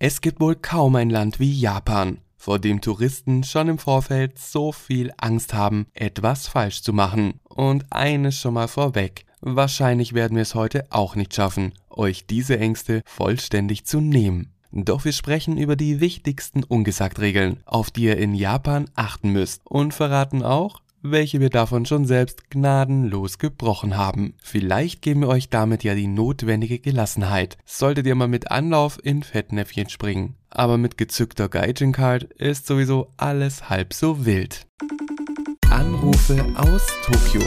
Es gibt wohl kaum ein Land wie Japan, vor dem Touristen schon im Vorfeld so viel Angst haben, etwas falsch zu machen. Und eines schon mal vorweg. Wahrscheinlich werden wir es heute auch nicht schaffen, euch diese Ängste vollständig zu nehmen. Doch wir sprechen über die wichtigsten Ungesagt-Regeln, auf die ihr in Japan achten müsst und verraten auch, welche wir davon schon selbst gnadenlos gebrochen haben. Vielleicht geben wir euch damit ja die notwendige Gelassenheit, solltet ihr mal mit Anlauf in Fettnäpfchen springen. Aber mit gezückter Gaijin-Card ist sowieso alles halb so wild. Anrufe aus Tokio.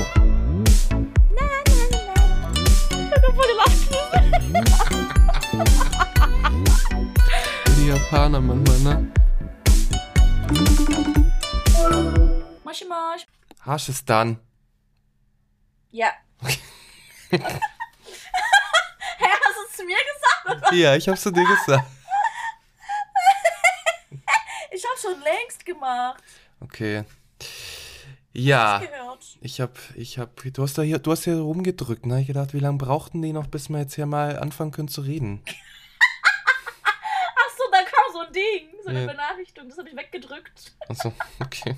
Die Japaner manchmal, ne? Moshi Mosh. Hasch es dann. Ja. Hä, hast du es zu mir gesagt? Oder? Ja, ich hab's zu dir gesagt. Ich habe schon längst gemacht. Okay. Ja. Ich hab, ich hab, du hast da hier, du hast hier rumgedrückt, ne? Ich gedacht, wie lange brauchten die noch, bis wir jetzt hier mal anfangen können zu reden? Ach so, da kam so ein Ding, so eine Ja. Benachrichtigung, das habe ich weggedrückt. Achso, okay.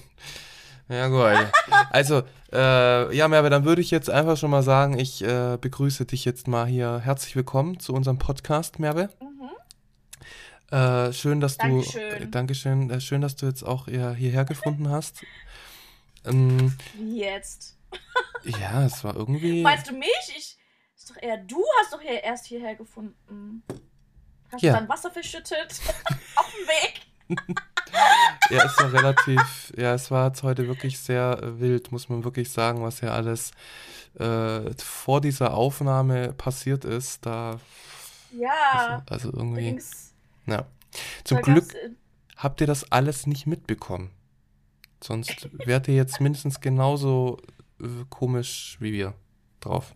Ja, gut. Also, äh, ja, Merve, dann würde ich jetzt einfach schon mal sagen, ich äh, begrüße dich jetzt mal hier. Herzlich willkommen zu unserem Podcast, Merve. Mhm. Äh, schön, dass du. Dankeschön. Äh, Dankeschön. Äh, schön, dass du jetzt auch hier, hierher gefunden hast. Ähm, Wie jetzt? ja, es war irgendwie. Meinst du mich? Ich. Ist doch eher du hast doch hier erst hierher gefunden. Hast Ja. du dann Wasser verschüttet? Auf dem Weg? Ja, es war relativ, ja, es war jetzt heute wirklich sehr äh, wild, muss man wirklich sagen, was ja alles äh, vor dieser Aufnahme passiert ist. Da, Ja. also Da irgendwie, ging's. ja. Zum Glück äh, habt ihr das alles nicht mitbekommen. Sonst wärt ihr jetzt mindestens genauso äh, komisch wie wir drauf.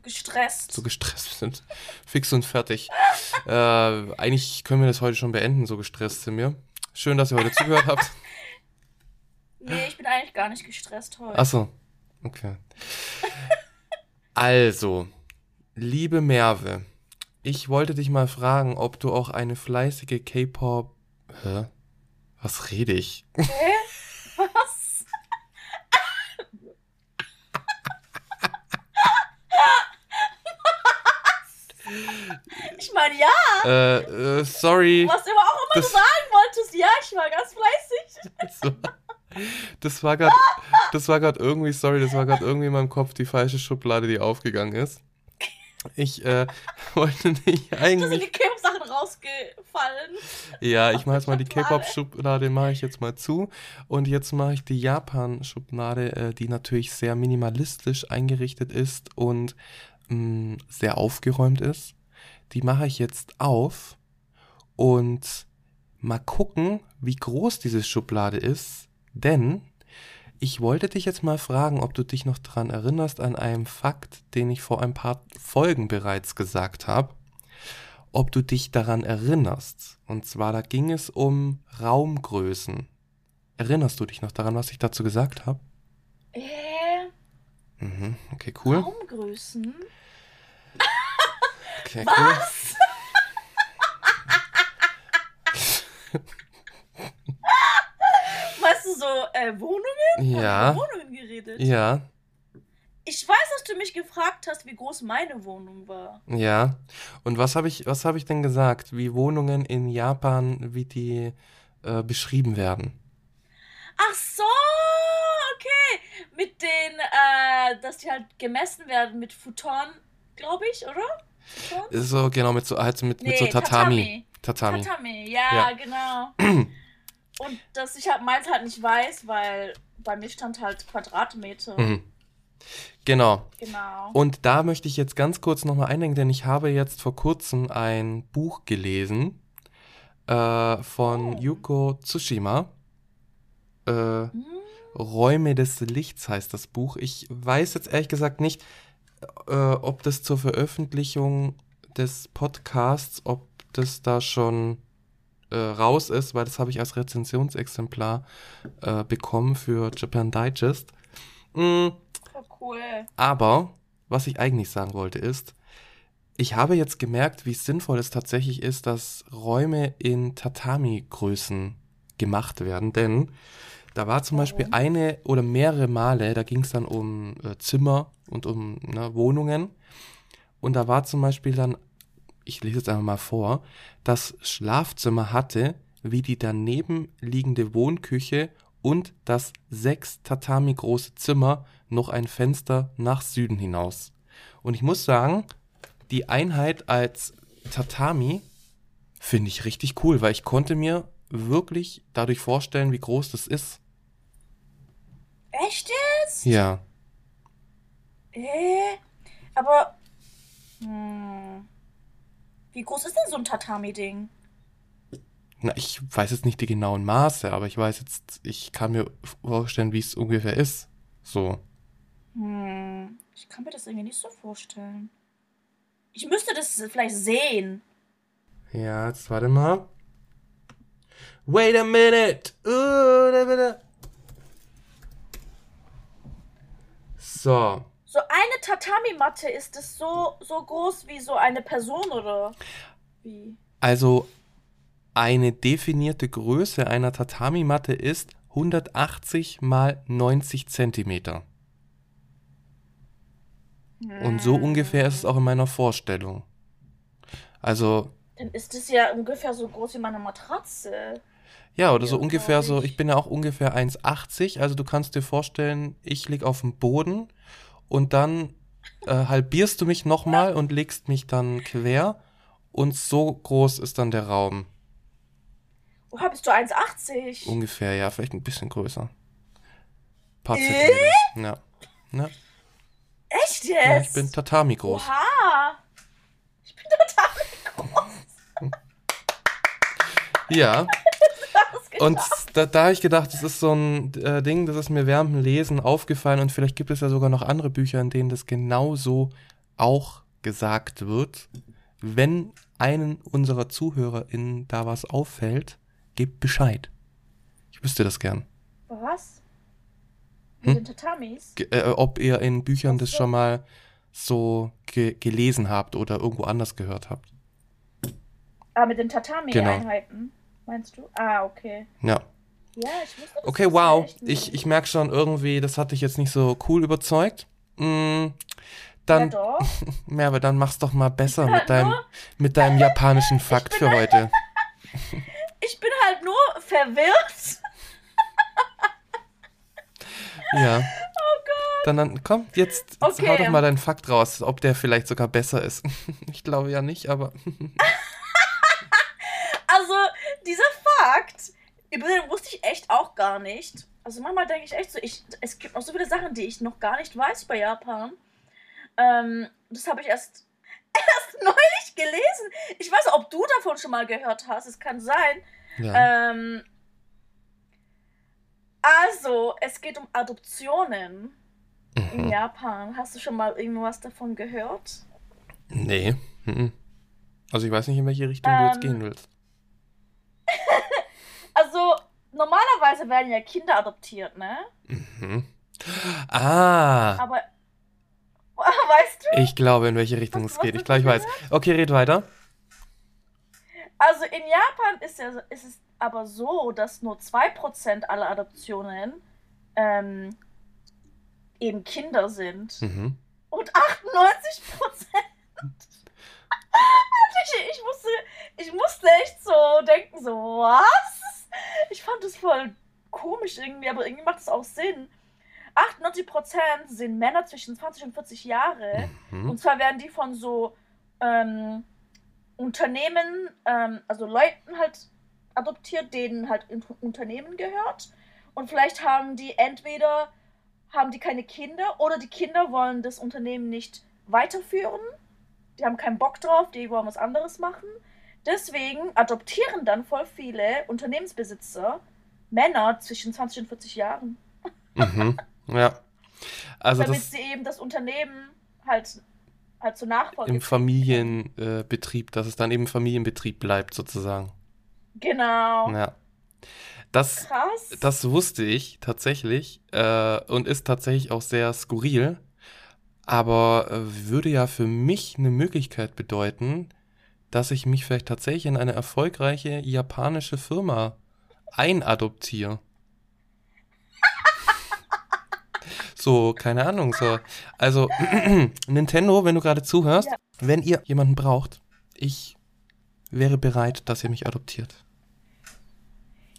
So gestresst. So gestresst sind. Fix und fertig. äh, eigentlich können wir das heute schon beenden, so gestresst sind wir. Schön, dass ihr heute zugehört habt. nee, ich bin eigentlich gar nicht gestresst heute. Achso, okay. Also, liebe Merve, ich wollte dich mal fragen, ob du auch eine fleißige K-Pop. Hä? Was rede ich? Was? Ich meine, ja, Äh, äh, sorry. was immer auch immer Das- du sagen wolltest. Ja, ich war ganz fleißig. Das war- Das war gerade, das war gerade irgendwie, sorry, das war gerade irgendwie in meinem Kopf die falsche Schublade, die aufgegangen ist. Ich äh, wollte nicht Da sind eigentlich. die K-Pop-Sachen rausgefallen. Ja, ich mache jetzt mal die Schublade. K-Pop-Schublade, mache ich jetzt mal zu. Und jetzt mache ich die Japan-Schublade, äh, die natürlich sehr minimalistisch eingerichtet ist und mh, sehr aufgeräumt ist. Die mache ich jetzt auf und mal gucken, wie groß diese Schublade ist. Denn ich wollte dich jetzt mal fragen, ob du dich noch daran erinnerst an einen Fakt, den ich vor ein paar Folgen bereits gesagt habe ob du dich daran erinnerst. Und zwar, da ging es um Raumgrößen. Erinnerst du dich noch daran, was ich dazu gesagt habe? Äh, Mhm, okay, cool. Raumgrößen? Okay, Was? Weißt du, so äh, Wohnungen? cool. Haben wir Ja, über Wohnungen geredet. ja, Ich weiß, dass du mich gefragt hast, wie groß meine Wohnung war. ja. Und was habe ich, was habe ich denn gesagt? Wie Wohnungen in Japan, wie die äh, beschrieben werden? Ach so, okay. Mit den, äh, dass die halt gemessen werden mit Futon, glaube ich, oder? So, genau, mit so, halt mit, mit so Nee, Tatami. Tatami. Tatami, ja, Ja. genau. Und dass ich halt meins halt nicht weiß, weil bei mir stand halt Quadratmeter. Mhm. Genau. Genau. Und da möchte ich jetzt ganz kurz nochmal einlenken, denn ich habe jetzt vor kurzem ein Buch gelesen äh, von Oh. Yuko Tsushima. Äh, Hm? Räume des Lichts heißt das Buch. Ich weiß jetzt ehrlich gesagt nicht, äh, ob das zur Veröffentlichung des Podcasts, ob das da schon äh, raus ist, weil das habe ich als Rezensionsexemplar äh, bekommen für Japan Digest. Mm, Oh, cool. aber was ich eigentlich sagen wollte ist, ich habe jetzt gemerkt, wie sinnvoll es tatsächlich ist, dass Räume in Tatami-Größen gemacht werden, denn da war zum Beispiel eine oder mehrere Male, da ging es dann um äh, Zimmer und um ne, Wohnungen. Und da war zum Beispiel dann, ich lese jetzt einfach mal vor, das Schlafzimmer hatte wie die daneben liegende Wohnküche und das sechs Tatami große Zimmer noch ein Fenster nach Süden hinaus. Und ich muss sagen, die Einheit als Tatami finde ich richtig cool, weil ich konnte mir wirklich dadurch vorstellen, wie groß das ist. Echt jetzt? Ja. Äh, aber. Hm, wie groß ist denn so ein Tatami-Ding? Na, ich weiß jetzt nicht die genauen Maße, aber ich weiß jetzt, ich kann mir vorstellen, wie es ungefähr ist. So. Hm, ich kann mir das irgendwie nicht so vorstellen. Ich müsste das vielleicht sehen. Ja, jetzt warte mal. Wait a minute. Uh, da, da, da. So. So eine Tatami-Matte, ist es so, so groß wie so eine Person oder wie? Also eine definierte Größe einer Tatami-Matte ist 180 mal 90 Zentimeter. Und so Hm, ungefähr ist es auch in meiner Vorstellung. Also, Dann ist es ja ungefähr so groß wie meine Matratze. ja, oder Ja, so ungefähr glaub so, ich. ich bin ja auch ungefähr 1,80, also du kannst dir vorstellen, ich lieg auf dem Boden und dann äh, halbierst du mich nochmal und legst mich dann quer und so groß ist dann der Raum. Oha, bist du 1,80? Ungefähr, ja, vielleicht ein bisschen größer. Paar Äh? Zentimeter. Ja. ja. Echt jetzt? ja ich bin Tatami groß. Oha. Ich bin total groß. Ja. Und da, da habe ich gedacht, das ist so ein äh, Ding, das ist mir während dem Lesen aufgefallen und vielleicht gibt es ja sogar noch andere Bücher, in denen das genauso auch gesagt wird. Wenn einen unserer ZuhörerInnen da was auffällt, gebt Bescheid. Ich wüsste das gern. Was? Mit Hm? den Tatamis? Ge äh, ob ihr in Büchern das schon mal so ge gelesen habt oder irgendwo anders gehört habt. Ah, mit den Tatami-Einheiten. Meinst du? Ah, okay. Ja. Ja, ich wusste das Okay, wow. Ich, ich merke schon irgendwie, das hat dich jetzt nicht so cool überzeugt. Mm, ja, dann, doch. ja, aber dann mach's doch mal besser halt mit deinem, mit deinem japanischen Fakt für heute. Ich bin halt nur verwirrt. Ja. Oh Gott. Dann, dann komm, jetzt, jetzt Okay. hau doch mal deinen Fakt raus, ob der vielleicht sogar besser ist. Ich glaube ja nicht, aber Also, dieser Fakt, über den wusste ich echt auch gar nicht. Also manchmal denke ich echt so, ich, es gibt noch so viele Sachen, die ich noch gar nicht weiß bei Japan. Ähm, das habe ich erst, erst neulich gelesen. Ich weiß ob du davon schon mal gehört hast. Es kann sein. ja. Ähm, also, es geht um Adoptionen in Mhm. Japan. Hast du schon mal irgendwas davon gehört? Nee. mhm. Also ich weiß nicht, in welche Richtung du jetzt Ähm, gehen willst. Also, normalerweise werden ja Kinder adoptiert, ne? Mhm. Ah, Aber, weißt du? ich glaube, in welche Richtung Was- es geht. Ich glaube, ich weiß. Okay, red weiter. Also in Japan ist, ja, ist es aber so, dass nur 2% aller Adoptionen ähm, eben Kinder sind. Mhm. Und 98 Prozent. ich, ich, musste, ich musste echt so denken, so, was? Ich fand das voll komisch irgendwie, aber irgendwie macht es auch Sinn. 98 Prozent sind Männer zwischen 20 und 40 Jahre. Mhm. Und zwar werden die von so ähm, Unternehmen, ähm, also Leuten halt adoptiert, denen halt Unternehmen gehört. Und vielleicht haben die entweder haben die keine Kinder oder die Kinder wollen das Unternehmen nicht weiterführen. Die haben keinen Bock drauf, die wollen was anderes machen. Deswegen adoptieren dann voll viele Unternehmensbesitzer Männer zwischen 20 und 40 Jahren, Mhm. Ja. Also damit das sie eben das Unternehmen halt, halt zur Nachfolge im Familienbetrieb, Betrieb, dass es dann eben Familienbetrieb bleibt, sozusagen. Genau. Ja. Das, Krass. das wusste ich tatsächlich äh, und ist tatsächlich auch sehr skurril. Aber äh, würde ja für mich eine Möglichkeit bedeuten, dass ich mich vielleicht tatsächlich in eine erfolgreiche japanische Firma einadoptiere. So, keine Ahnung, so. Also, Nintendo, wenn du gerade zuhörst, Ja. wenn ihr jemanden braucht, ich wäre bereit, dass ihr mich adoptiert.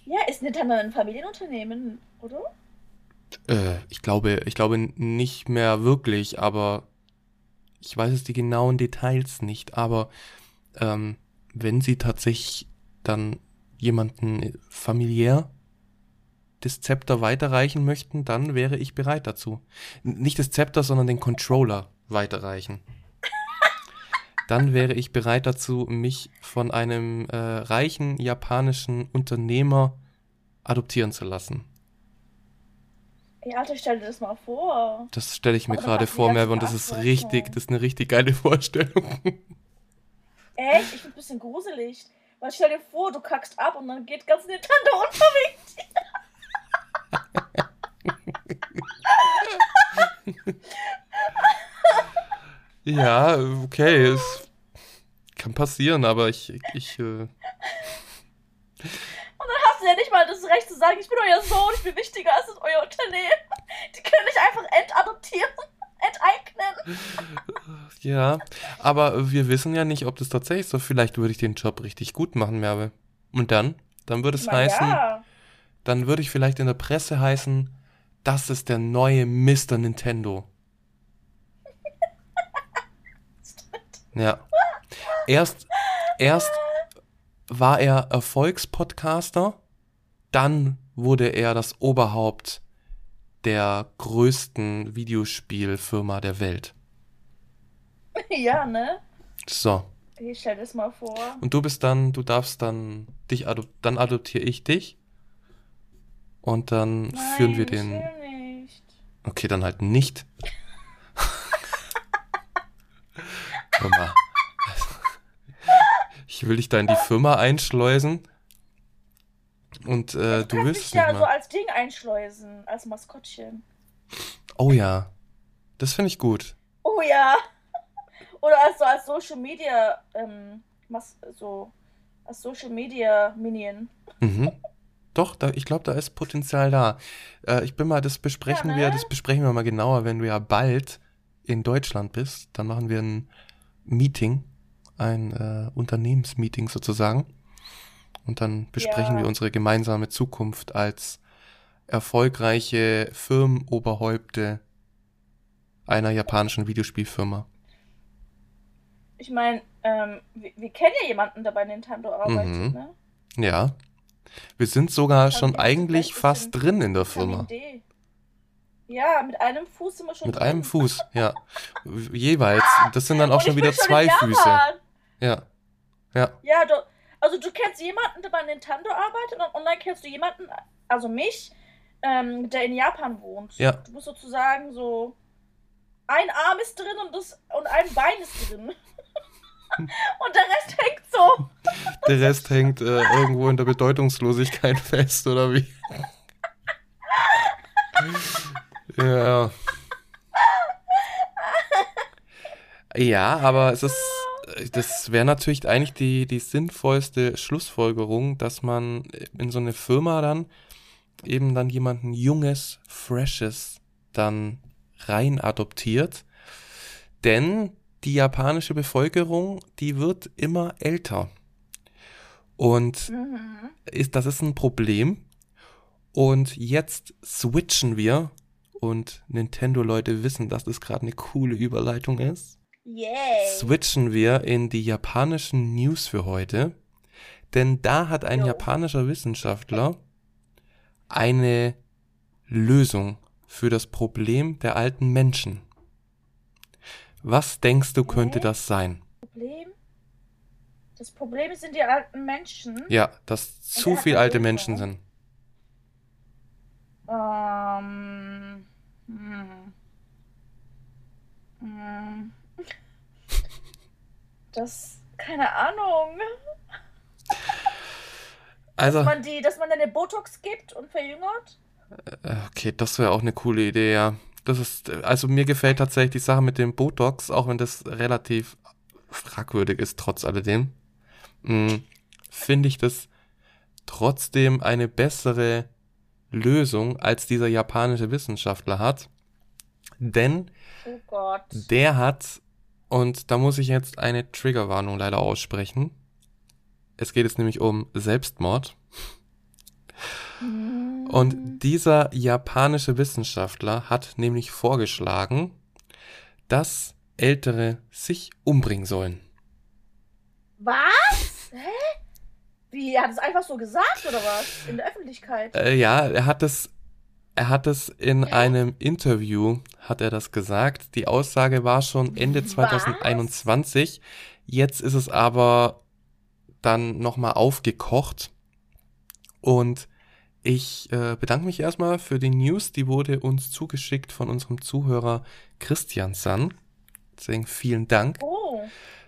Ja, ist Nintendo ein Familienunternehmen, oder? Äh, ich glaube, ich glaube nicht mehr wirklich, aber ich weiß jetzt die genauen Details nicht. Aber ähm, wenn sie tatsächlich dann jemanden familiär das Zepter weiterreichen möchten, dann wäre ich bereit dazu. Nicht das Zepter, sondern den Controller weiterreichen. Dann wäre ich bereit dazu, mich von einem äh, reichen japanischen Unternehmer adoptieren zu lassen. Ey, Alter, stell dir das mal vor. Das stelle ich mir Aber gerade vor, Merve, und das ist richtig, das ist eine richtig geile Vorstellung. Echt? Ich bin ein bisschen gruselig. Weil stell dir vor, du kackst ab und dann geht ganz Nintendo unter Ja, okay, es kann passieren, aber ich, ich, äh, Du ja nicht mal das Recht zu sagen, ich bin euer Sohn, ich bin wichtiger als euer Unternehmen. Die können dich einfach entadoptieren, enteignen. ja, aber wir wissen ja nicht, ob das tatsächlich so, vielleicht würde ich den Job richtig gut machen, Merve. Und dann, dann würde es Na heißen, ja. dann würde ich vielleicht in der Presse heißen, das ist der neue Mr. Nintendo. Ja. Erst, erst war er Erfolgspodcaster, dann wurde er das Oberhaupt der größten Videospielfirma der Welt. Ja, ne? So. Ich stell das mal vor. Und du bist dann, du darfst dann dich adop dann adoptiere ich dich. Und dann Nein, führen wir ich den. will nicht. Okay, dann halt nicht. Hör mal. Ich will dich da in die Firma einschleusen. Und äh, du Kannst willst mich ja nicht so mal. als Ding einschleusen, als Maskottchen. Oh ja. Das finde ich gut. Oh ja. Oder als so als Social Media, ähm, Mas so als Social Media Minion. Mhm. Doch, da, ich glaube, da ist Potenzial da. Äh, ich bin mal, das besprechen Ja, wir, ne? das besprechen wir mal genauer, wenn du ja bald in Deutschland bist. Dann machen wir ein Meeting, ein äh, Unternehmensmeeting sozusagen. Und dann besprechen Ja. wir unsere gemeinsame Zukunft als erfolgreiche Firmenoberhäupte einer japanischen Videospielfirma. Ich meine, ähm, wir, wir kennen ja jemanden, der bei Nintendo arbeitet, Mhm. ne? Ja. Wir sind sogar Kann schon ich eigentlich fast drin in der Firma. D. Ja, mit einem Fuß sind wir schon Mit drin. einem Fuß, ja. Jeweils. Das sind dann auch Und schon wieder zwei Füße. Ja. Ja. Ja, du, also du kennst jemanden, der bei Nintendo arbeitet und, dann kennst du jemanden, also mich, ähm, der in Japan wohnt. Ja. Du bist sozusagen so, ein Arm ist drin und, das, und ein Bein ist drin. und der Rest hängt so. Der Rest hängt äh, irgendwo in der Bedeutungslosigkeit fest, oder wie? ja. Ja, aber es ist, das wäre natürlich eigentlich die, die sinnvollste Schlussfolgerung, dass man in so eine Firma dann eben dann jemanden Junges, Freshes dann rein adoptiert. Denn die japanische Bevölkerung, die wird immer älter. Und Mhm. ist, das ist ein Problem. Und jetzt switchen wir. Und Nintendo-Leute wissen, dass das gerade eine coole Überleitung ist. Yay. Switchen wir in die japanischen News für heute. Denn da hat ein Jo. japanischer Wissenschaftler eine Lösung für das Problem der alten Menschen. Was denkst du, könnte Hä? das sein? Problem? Das Problem sind die alten Menschen. Ja, dass zu hat viel eine alte. Menschen sind. Ähm. Hm. Hm. Das. Keine Ahnung. Also, Dass man die, dass man eine Botox gibt und verjüngert? äh, okay, das wäre auch eine coole Idee, ja. Das ist, also mir gefällt tatsächlich die Sache mit dem Botox, auch wenn das relativ fragwürdig ist, trotz alledem. Hm, Finde ich das trotzdem eine bessere Lösung, als dieser japanische Wissenschaftler hat. Denn oh der hat, und da muss ich jetzt eine Triggerwarnung leider aussprechen. Es geht jetzt nämlich um Selbstmord. Und dieser japanische Wissenschaftler hat nämlich vorgeschlagen, dass Ältere sich umbringen sollen. Was? Hä? Wie, er hat es einfach so gesagt oder was? In der Öffentlichkeit? Äh, ja, er hat es, er hat es in einem Interview, hat er das gesagt. Die Aussage war schon Ende was? 2021. Jetzt ist es aber dann nochmal aufgekocht. Und ich äh, bedanke mich erstmal für die News. Die wurde uns zugeschickt von unserem Zuhörer Christian San. Deswegen vielen Dank, oh.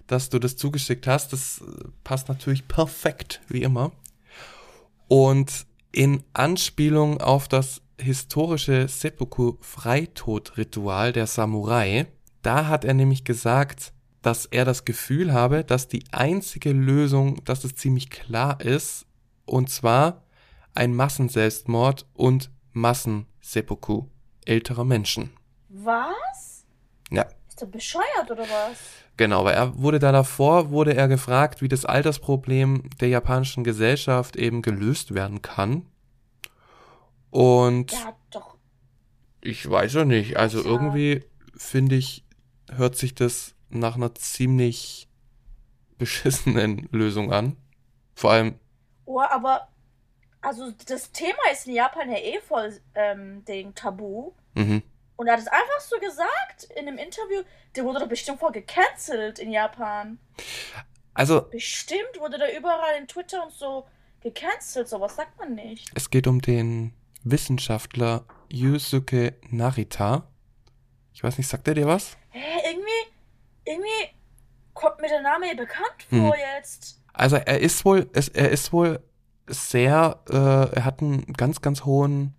dass du das zugeschickt hast. Das äh, passt natürlich perfekt, wie immer. Und in Anspielung auf das historische Seppuku-Freitod-Ritual der Samurai, da hat er nämlich gesagt, dass er das Gefühl habe, dass die einzige Lösung, dass es ziemlich klar ist, und zwar ein Massenselbstmord und Massenseppuku älterer Menschen. Was? Ja. Ist er bescheuert oder was? Genau, aber er wurde da davor, wurde er gefragt, wie das Altersproblem der japanischen Gesellschaft eben gelöst werden kann. Und ja, doch. ich weiß ja nicht, also ja. irgendwie finde ich, hört sich das nach einer ziemlich beschissenen Lösung an. Vor allem. Oh, aber also das Thema ist in Japan ja eh voll ähm, den Tabu. Mhm. Und er hat es einfach so gesagt in einem Interview. Der wurde doch bestimmt voll gecancelt in Japan. Also. Bestimmt wurde der überall in Twitter und so gecancelt. So was sagt man nicht. Es geht um den Wissenschaftler Yusuke Narita. Ich weiß nicht, sagt er dir was? Hä, irgendwie, irgendwie kommt mir der Name hier bekannt vor hm. jetzt. Also er ist wohl, er ist wohl sehr, äh, er hat einen ganz, ganz hohen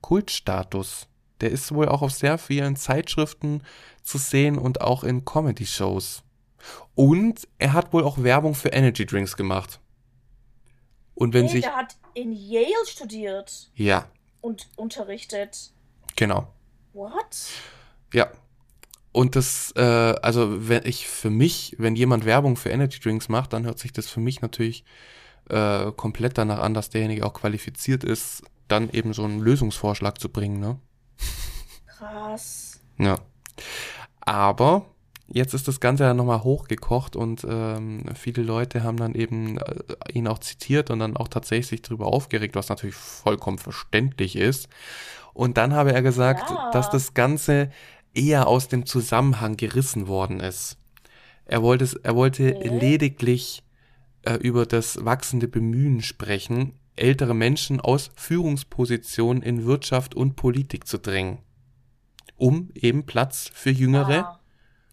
Kultstatus. Der ist wohl auch auf sehr vielen Zeitschriften zu sehen und auch in Comedy-Shows. Und er hat wohl auch Werbung für Energy Drinks gemacht. Und wenn hey, sich. Der hat in Yale studiert. Ja. Und unterrichtet. Genau. What? Ja. Und das, äh, also wenn ich für mich, wenn jemand Werbung für Energy Drinks macht, dann hört sich das für mich natürlich äh, komplett danach an, dass derjenige auch qualifiziert ist, dann eben so einen Lösungsvorschlag zu bringen, ne? Krass. Ja. Aber jetzt ist das Ganze ja nochmal hochgekocht und ähm, viele Leute haben dann eben äh, ihn auch zitiert und dann auch tatsächlich darüber aufgeregt, was natürlich vollkommen verständlich ist. Und dann habe er gesagt, ja. dass das Ganze eher aus dem Zusammenhang gerissen worden ist. Er wollte, er wollte okay. lediglich äh, über das wachsende Bemühen sprechen, ältere Menschen aus Führungspositionen in Wirtschaft und Politik zu drängen, um eben Platz für Jüngere, ah.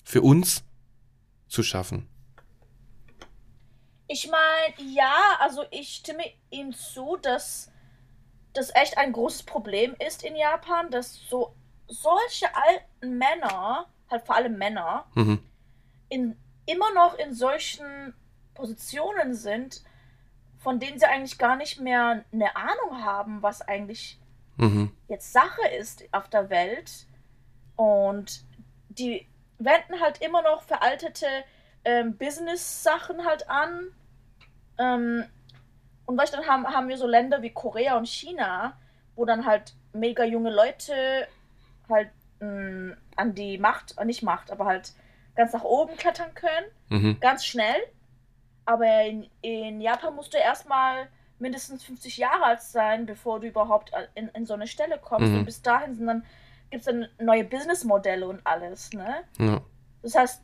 Für uns zu schaffen. Ich meine, ja, also ich stimme ihm zu, dass das echt ein großes Problem ist in Japan, dass so solche alten Männer, halt vor allem Männer, mhm. in, immer noch in solchen Positionen sind, von denen sie eigentlich gar nicht mehr eine Ahnung haben, was eigentlich mhm. jetzt Sache ist auf der Welt. Und die wenden halt immer noch veraltete ähm, Business-Sachen halt an. Ähm, und weißt, dann haben, haben wir so Länder wie Korea und China, wo dann halt mega junge Leute halt mh, mm, an die Macht, äh, nicht Macht, aber halt ganz nach oben klettern können. Mhm. Ganz schnell. Aber in, in Japan musst du erstmal mindestens 50 Jahre alt sein, bevor du überhaupt in, in so eine Stelle kommst. Mhm. Und bis dahin sind dann, gibt es dann neue Businessmodelle und alles. Ne? Ja. Das heißt,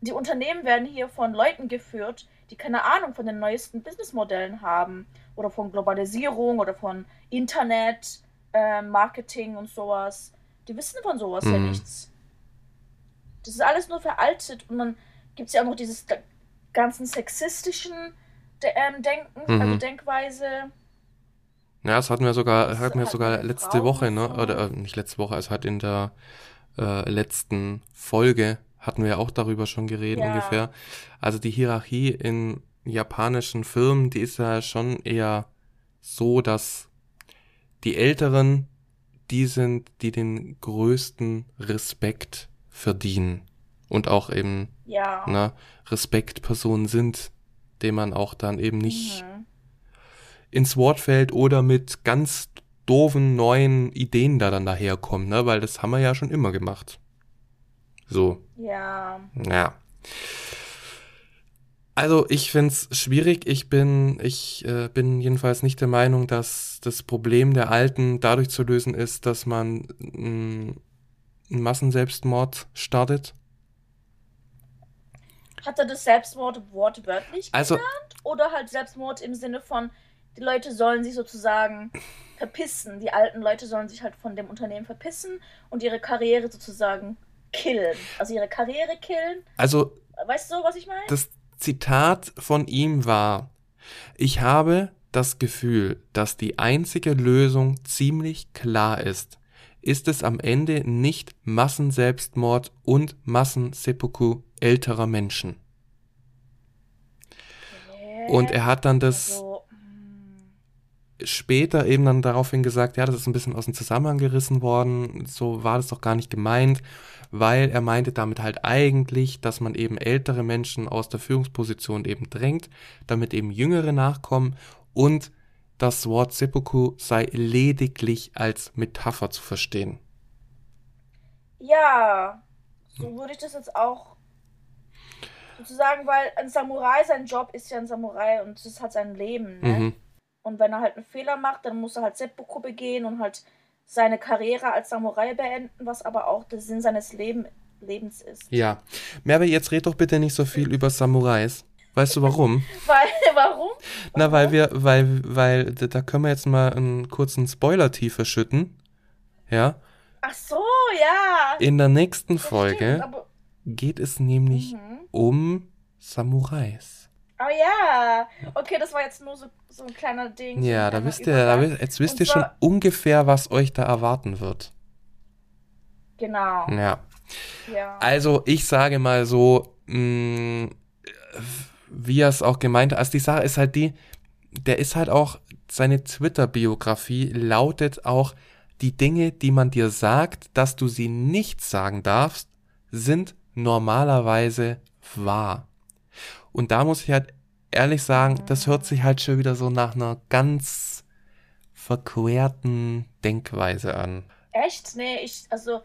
die Unternehmen werden hier von Leuten geführt, die keine Ahnung von den neuesten Businessmodellen haben. Oder von Globalisierung oder von Internet, äh, Marketing und sowas. Die wissen von sowas mhm. ja nichts. Das ist alles nur veraltet und dann gibt es ja auch noch dieses ganzen sexistischen De ähm, Denken, also mhm. also Denkweise. Ja, das hatten wir sogar, Das hatten wir sogar letzte Frauen Woche, ne? Oder äh, nicht letzte Woche, es hat in der äh, letzten Folge hatten wir ja auch darüber schon geredet Ja. ungefähr. Also die Hierarchie in japanischen Firmen, die ist ja schon eher so, dass die Älteren die sind, die den größten Respekt verdienen und auch eben Ja. ne, Respektpersonen sind, dem man auch dann eben nicht Mhm. Ins Wort fällt oder mit ganz doofen neuen Ideen da dann daherkommt, ne? Weil das haben wir ja schon immer gemacht. So, Ja. ja. Also ich find's schwierig. Ich bin, ich äh, bin jedenfalls nicht der Meinung, dass das Problem der Alten dadurch zu lösen ist, dass man mh, einen Massenselbstmord startet. Hat er das Selbstmord wortwörtlich Also genannt? Oder halt Selbstmord im Sinne von, die Leute sollen sich sozusagen verpissen. Die alten Leute sollen sich halt von dem Unternehmen verpissen und ihre Karriere sozusagen killen. Also ihre Karriere killen. Also Weißt du, was ich meine? das Zitat von ihm war, ich habe das Gefühl, dass die einzige Lösung ziemlich klar ist. Ist es am Ende nicht Massenselbstmord und Massenseppuku älterer Menschen? Und er hat dann das Also, später eben dann daraufhin gesagt, ja, das ist ein bisschen aus dem Zusammenhang gerissen worden, so war das doch gar nicht gemeint, weil er meinte damit halt eigentlich, dass man eben ältere Menschen aus der Führungsposition eben drängt, damit eben jüngere nachkommen und das Wort Seppuku sei lediglich als Metapher zu verstehen. Ja, so würde ich das jetzt auch sozusagen, weil ein Samurai, sein Job ist ja ein Samurai und das hat sein Leben, ne? Mhm. Und wenn er halt einen Fehler macht, dann muss er halt Seppuku begehen und halt seine Karriere als Samurai beenden, was aber auch der Sinn seines Leben, Lebens ist. Ja. Merve, jetzt red doch bitte nicht so viel über Samurais. Weißt du warum? Weil, warum? Na, weil wir, weil, weil, da können wir jetzt mal einen kurzen Spoiler tiefer schütten. Ja. Ach so, ja. In der nächsten Folge stimmt, geht es nämlich mhm. um Samurais. Oh ja. Okay, das war jetzt nur so, so ein kleiner Ding. Ja, da wisst ihr, da, jetzt wisst Und ihr schon ungefähr, was euch da erwarten wird. Genau. Ja. Ja. Also, ich sage mal so, mh, wie er es auch gemeint hat, also die Sache ist halt die, der ist halt auch, seine Twitter-Biografie lautet auch, die Dinge, die man dir sagt, dass du sie nicht sagen darfst, sind normalerweise wahr. Und da muss ich halt ehrlich sagen, das hört sich halt schon wieder so nach einer ganz verquerten Denkweise an. Echt? Nee, ich, also,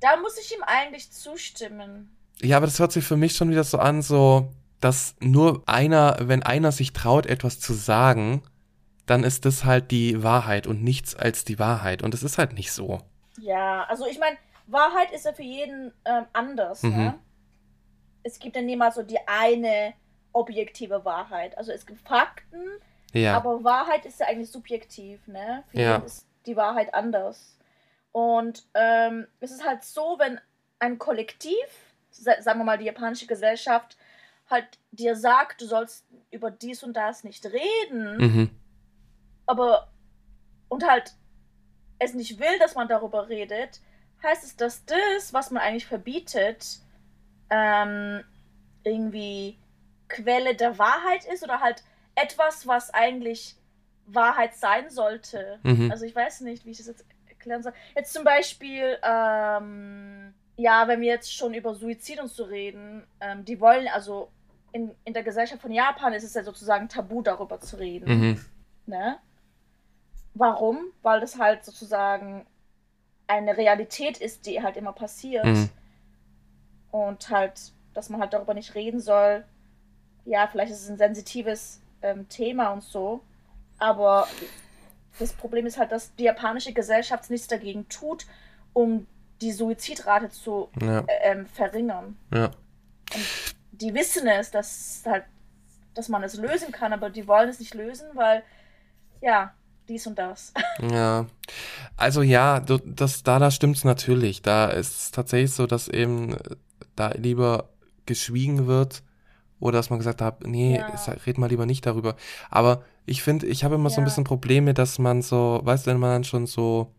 da muss ich ihm eigentlich zustimmen. Ja, aber das hört sich für mich schon wieder so an, so, dass nur einer, wenn einer sich traut, etwas zu sagen, dann ist das halt die Wahrheit und nichts als die Wahrheit. Und es ist halt nicht so. Ja, also ich meine, Wahrheit ist ja für jeden ähm, anders, Mhm. ne? Es gibt ja niemals so die eine objektive Wahrheit. Also es gibt Fakten, Ja. aber Wahrheit ist ja eigentlich subjektiv, ne? Für Ja. ist die Wahrheit anders. Und ähm, es ist halt so, wenn ein Kollektiv, sa- sagen wir mal die japanische Gesellschaft, halt dir sagt, du sollst über dies und das nicht reden, mhm. aber und halt es nicht will, dass man darüber redet, heißt es, dass das, was man eigentlich verbietet, ähm, irgendwie Quelle der Wahrheit ist oder halt etwas, was eigentlich Wahrheit sein sollte. Mhm. Also ich weiß nicht, wie ich das jetzt erklären soll. Jetzt zum Beispiel, ähm, ja, wenn wir jetzt schon über Suizid und so reden, ähm, die wollen, also in, in der Gesellschaft von Japan ist es ja sozusagen tabu, darüber zu reden. Mhm. Ne? Warum? Weil das halt sozusagen eine Realität ist, die halt immer passiert. Mhm. Und halt, dass man halt darüber nicht reden soll. Ja, vielleicht ist es ein sensitives ähm, Thema und so. Aber das Problem ist halt, dass die japanische Gesellschaft nichts dagegen tut, um die Suizidrate zu Ja. äh, ähm, verringern. Ja. Die wissen es, dass halt, dass man es lösen kann, aber die wollen es nicht lösen, weil ja, dies und das. Ja, also ja, das, da, da stimmt's natürlich. Da ist es tatsächlich so, dass eben da lieber geschwiegen wird oder dass man gesagt hat, nee, Ja. red mal lieber nicht darüber. Aber ich finde, ich habe immer so ein Ja. bisschen Probleme, dass man so, weißt du, wenn man dann schon so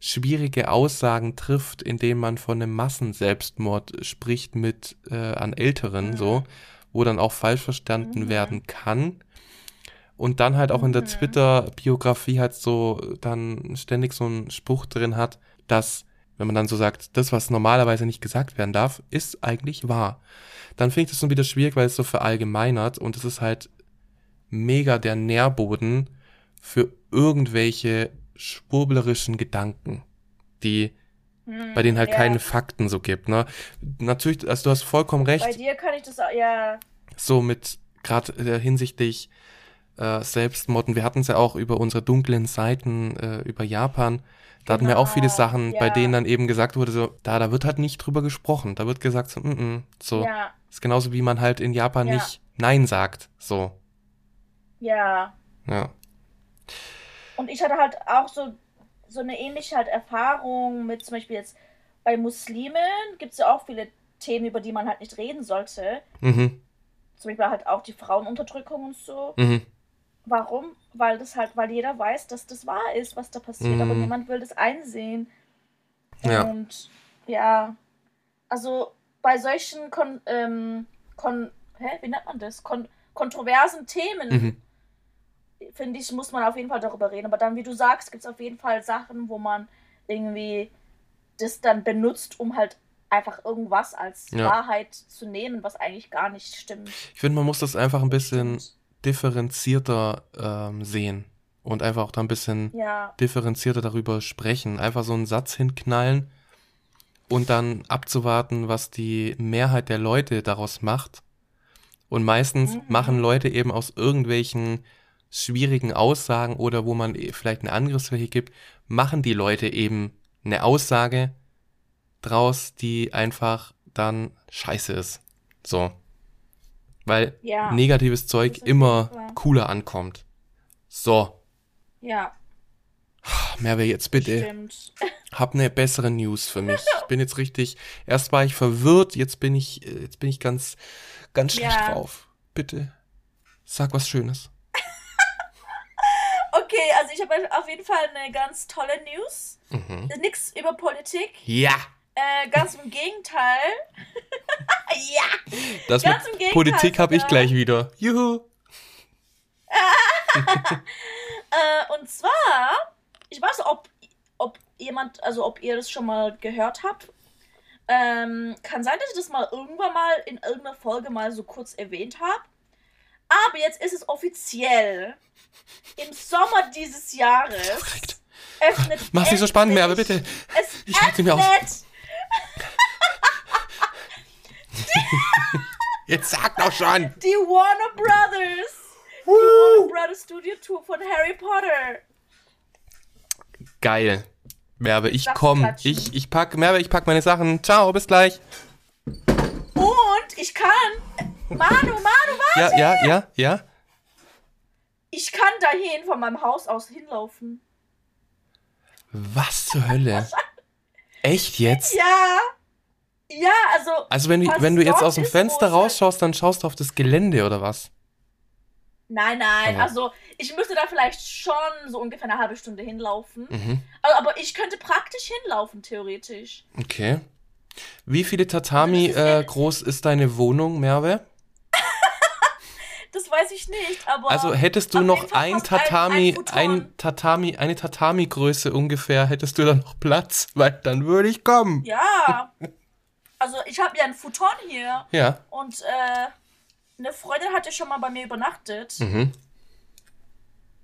schwierige Aussagen trifft, indem man von einem Massenselbstmord spricht mit äh, an Älteren, Mhm. so, wo dann auch falsch verstanden Mhm. werden kann. Und dann halt auch in der Mhm. Twitter-Biografie halt so dann ständig so einen Spruch drin hat, dass, wenn man dann so sagt, das, was normalerweise nicht gesagt werden darf, ist eigentlich wahr. Dann finde ich das schon wieder schwierig, weil es so verallgemeinert und es ist halt mega der Nährboden für irgendwelche schwurblerischen Gedanken, die, Hm, bei denen halt ja. keine Fakten so gibt, ne? Natürlich, also du hast vollkommen recht Bei dir kann ich das auch, ja. so mit gerade äh, hinsichtlich äh, Selbstmorden. Wir hatten es ja auch über unsere dunklen Seiten über über Japan. Da hatten wir auch viele Genau, Sachen, bei ja. denen dann eben gesagt wurde, so, da, da wird halt nicht drüber gesprochen. Da wird gesagt, so, mm -mm, so. Ja, Ist genauso wie man halt in Japan Ja. nicht Nein sagt. So, ja. ja. Und ich hatte halt auch so, so eine ähnliche halt Erfahrung mit zum Beispiel jetzt bei Muslimen gibt es ja auch viele Themen, über die man halt nicht reden sollte. Mhm, Zum Beispiel halt auch die Frauenunterdrückung und so. mhm, Warum? Weil das halt, weil jeder weiß, dass das wahr ist, was da passiert, aber Mhm. niemand will das einsehen. ja. Und ja, also bei solchen Kon, ähm, Kon, hä, wie nennt man das? Kon, kontroversen Themen, Mhm. finde ich, muss man auf jeden Fall darüber reden. Aber dann, wie du sagst, gibt es auf jeden Fall Sachen, wo man irgendwie das dann benutzt, um halt einfach irgendwas als Ja. Wahrheit zu nehmen, was eigentlich gar nicht stimmt. Ich finde, man muss das einfach ein bisschen. Differenzierter ähm, sehen und einfach auch da ein bisschen Ja, differenzierter darüber sprechen. Einfach so einen Satz hinknallen und dann abzuwarten, was die Mehrheit der Leute daraus macht. Und meistens Mhm. machen Leute eben aus irgendwelchen schwierigen Aussagen oder wo man eh vielleicht eine Angriffsfläche gibt, machen die Leute eben eine Aussage draus, die einfach dann scheiße ist. So. Weil ja, negatives Zeug immer cooler ankommt. So, ja, Merve, jetzt bitte. stimmt. Hab eine bessere News für mich. Ich bin jetzt richtig. Erst war ich verwirrt, jetzt bin ich, äh, jetzt bin ich ganz, ganz schlecht Ja. drauf. Bitte. Sag was Schönes. Okay, also ich habe auf jeden Fall eine ganz tolle News. Mhm. Nix über Politik. Ja. Äh, ganz im Gegenteil. ja. Das Ganz mit im Gegenteil Politik habe ich gleich wieder. Juhu. Äh, und zwar, ich weiß nicht, ob, ob jemand, also ob ihr das schon mal gehört habt. Ähm, kann sein, dass ich das mal irgendwann mal in irgendeiner Folge mal so kurz erwähnt habe. Aber jetzt ist es offiziell. Im Sommer dieses Jahres Aufgeregt. öffnet. Mach's nicht so spannend, Merve, endlich- bitte. Es Ich öffnet Jetzt sag doch schon. die Warner Brothers. Die Warner Brothers Studio Tour von Harry Potter. Geil. Merve, ich komm. Ich, ich pack, Merve, ich pack meine Sachen. Ciao, bis gleich. Und ich kann. Manu, Manu, Ja, warte! ja, ja, ja. Ich kann dahin von meinem Haus aus hinlaufen. Was zur Hölle? Echt jetzt? Ja. Ja, also. Also wenn du, wenn du jetzt aus dem Fenster rausschaust, dann schaust du auf das Gelände oder was? Nein, nein. Aber- Also, ich müsste da vielleicht schon so ungefähr eine halbe Stunde hinlaufen. Mhm. Aber, aber ich könnte praktisch hinlaufen, theoretisch. Okay. Wie viele Tatami Das ist äh, groß ist deine Wohnung, Merve? Das weiß ich nicht, aber. Also hättest du noch ein ein- Tatami, ein ein Tatami, eine Tatami-Größe ungefähr, hättest du dann noch Platz, weil dann würde ich kommen. Ja. Also, ich habe ja einen Futon hier. Ja. Und äh, eine Freundin hat ja schon mal bei mir übernachtet. Mhm.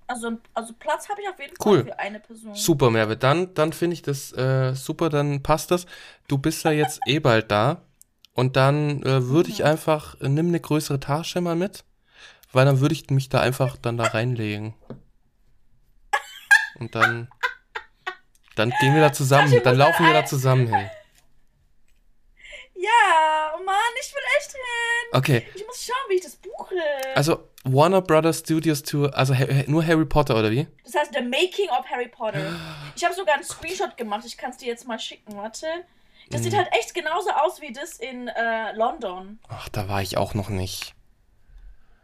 Also, also Platz habe ich auf jeden Cool. Fall für eine Person. Super, Merve. Dann, dann finde ich das äh, super, dann passt das. Du bist ja jetzt eh bald da. Und dann äh, würde ich Mhm. einfach, äh, nimm eine größere Tasche mal mit, weil dann würde ich mich da einfach dann da reinlegen. Und dann, dann gehen wir da zusammen, Tasche dann laufen wir da zusammen hin. Ja, oh Mann, ich will echt hin. Okay, Ich muss schauen, wie ich das buche. also Warner Brothers Studios Tour, also nur Harry Potter oder wie? das heißt The Making of Harry Potter. Ich habe sogar einen Screenshot gemacht. Ich kann es dir jetzt mal schicken. Warte. Das Mhm. sieht halt echt genauso aus wie das in äh, London. Ach, da war ich auch noch nicht.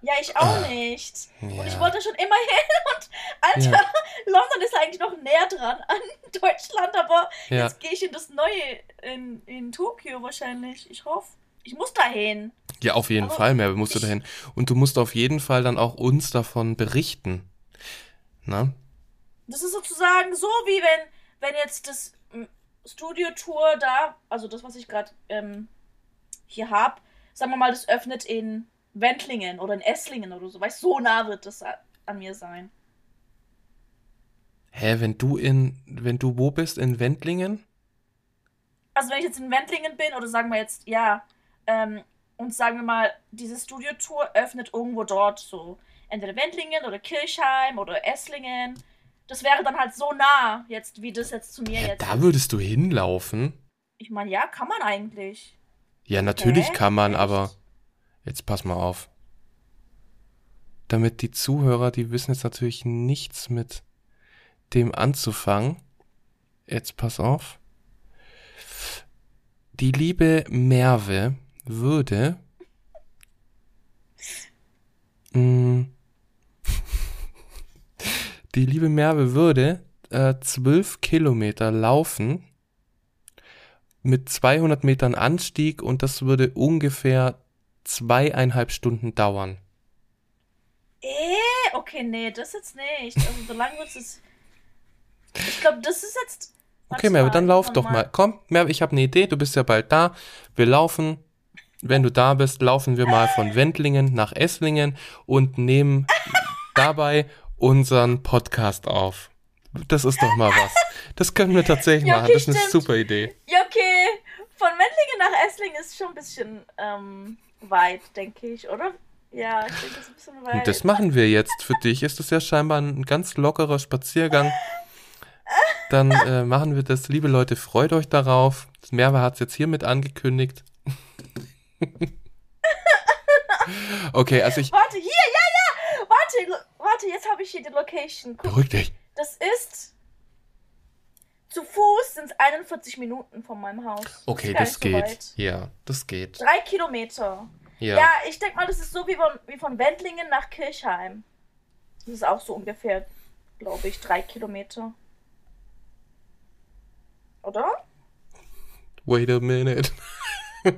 Ja, ich auch nicht. Ja. Und ich wollte schon immer hin. Und Alter, Ja. London ist eigentlich noch näher dran an Deutschland, aber Ja. jetzt gehe ich in das Neue in, in Tokio wahrscheinlich. Ich hoffe. Ich muss dahin. Ja, auf jeden Aber Fall, Merve, musst du ich- dahin. Und du musst auf jeden Fall dann auch uns davon berichten. Na? Das ist sozusagen so, wie wenn, wenn jetzt das mm, Studio-Tour da, also das, was ich gerade ähm, hier habe, sagen wir mal, das öffnet in Wendlingen oder in Esslingen oder so. Weißt so nah wird das an mir sein. Hä, wenn du in, wenn du wo bist? In Wendlingen? Also wenn ich jetzt in Wendlingen bin oder sagen wir jetzt, ja, ähm, und sagen wir mal, diese Studio-Tour öffnet irgendwo dort so. Entweder Wendlingen oder Kirchheim oder Esslingen. Das wäre dann halt so nah jetzt, wie das jetzt zu mir Ja, jetzt da ist. würdest du hinlaufen. Ich meine, ja, kann man eigentlich. Ja, natürlich Hä? kann man, Echt? aber jetzt pass mal auf. Damit die Zuhörer, die wissen jetzt natürlich nichts mit dem anzufangen. Jetzt pass auf. Die liebe Merve würde Mm. die liebe Merve würde äh, zwölf Kilometer laufen mit 200 Metern Anstieg und das würde ungefähr zweieinhalb Stunden dauern. Eh, okay, nee, das jetzt nicht. Also so lange wird es. Ich glaube, das ist jetzt. Okay, Merve, mal, dann lauf doch mal. Komm, Merve, ich habe eine Idee, du bist ja bald da. Wir laufen. Wenn du da bist, laufen wir mal von Wendlingen nach Esslingen und nehmen dabei unseren Podcast auf. Das ist doch mal was. Das können wir tatsächlich Ja, machen. okay, Das ist eine stimmt. super Idee. Ja, okay. Von Wendlingen nach Esslingen ist schon ein bisschen ähm, weit, denke ich, oder? Ja, ich denke, das ist ein bisschen weit. Und das machen wir jetzt. Für dich ist das ja scheinbar ein ganz lockerer Spaziergang. Dann äh, machen wir das. Liebe Leute, freut euch darauf. Merve hat es jetzt hiermit angekündigt. okay, also ich. Warte, hier, ja, ja! Warte, warte, jetzt habe ich hier die Location. Guck, Beruhig dich. das ist. Zu Fuß sind es 41 Minuten von meinem Haus. Okay, das so geht. weit. Ja, das geht. Drei Kilometer. Ja. Ja, ich denke mal, das ist so wie von, wie von Wendlingen nach Kirchheim. Das ist auch so ungefähr, glaube ich, drei Kilometer. Oder? Wait a minute.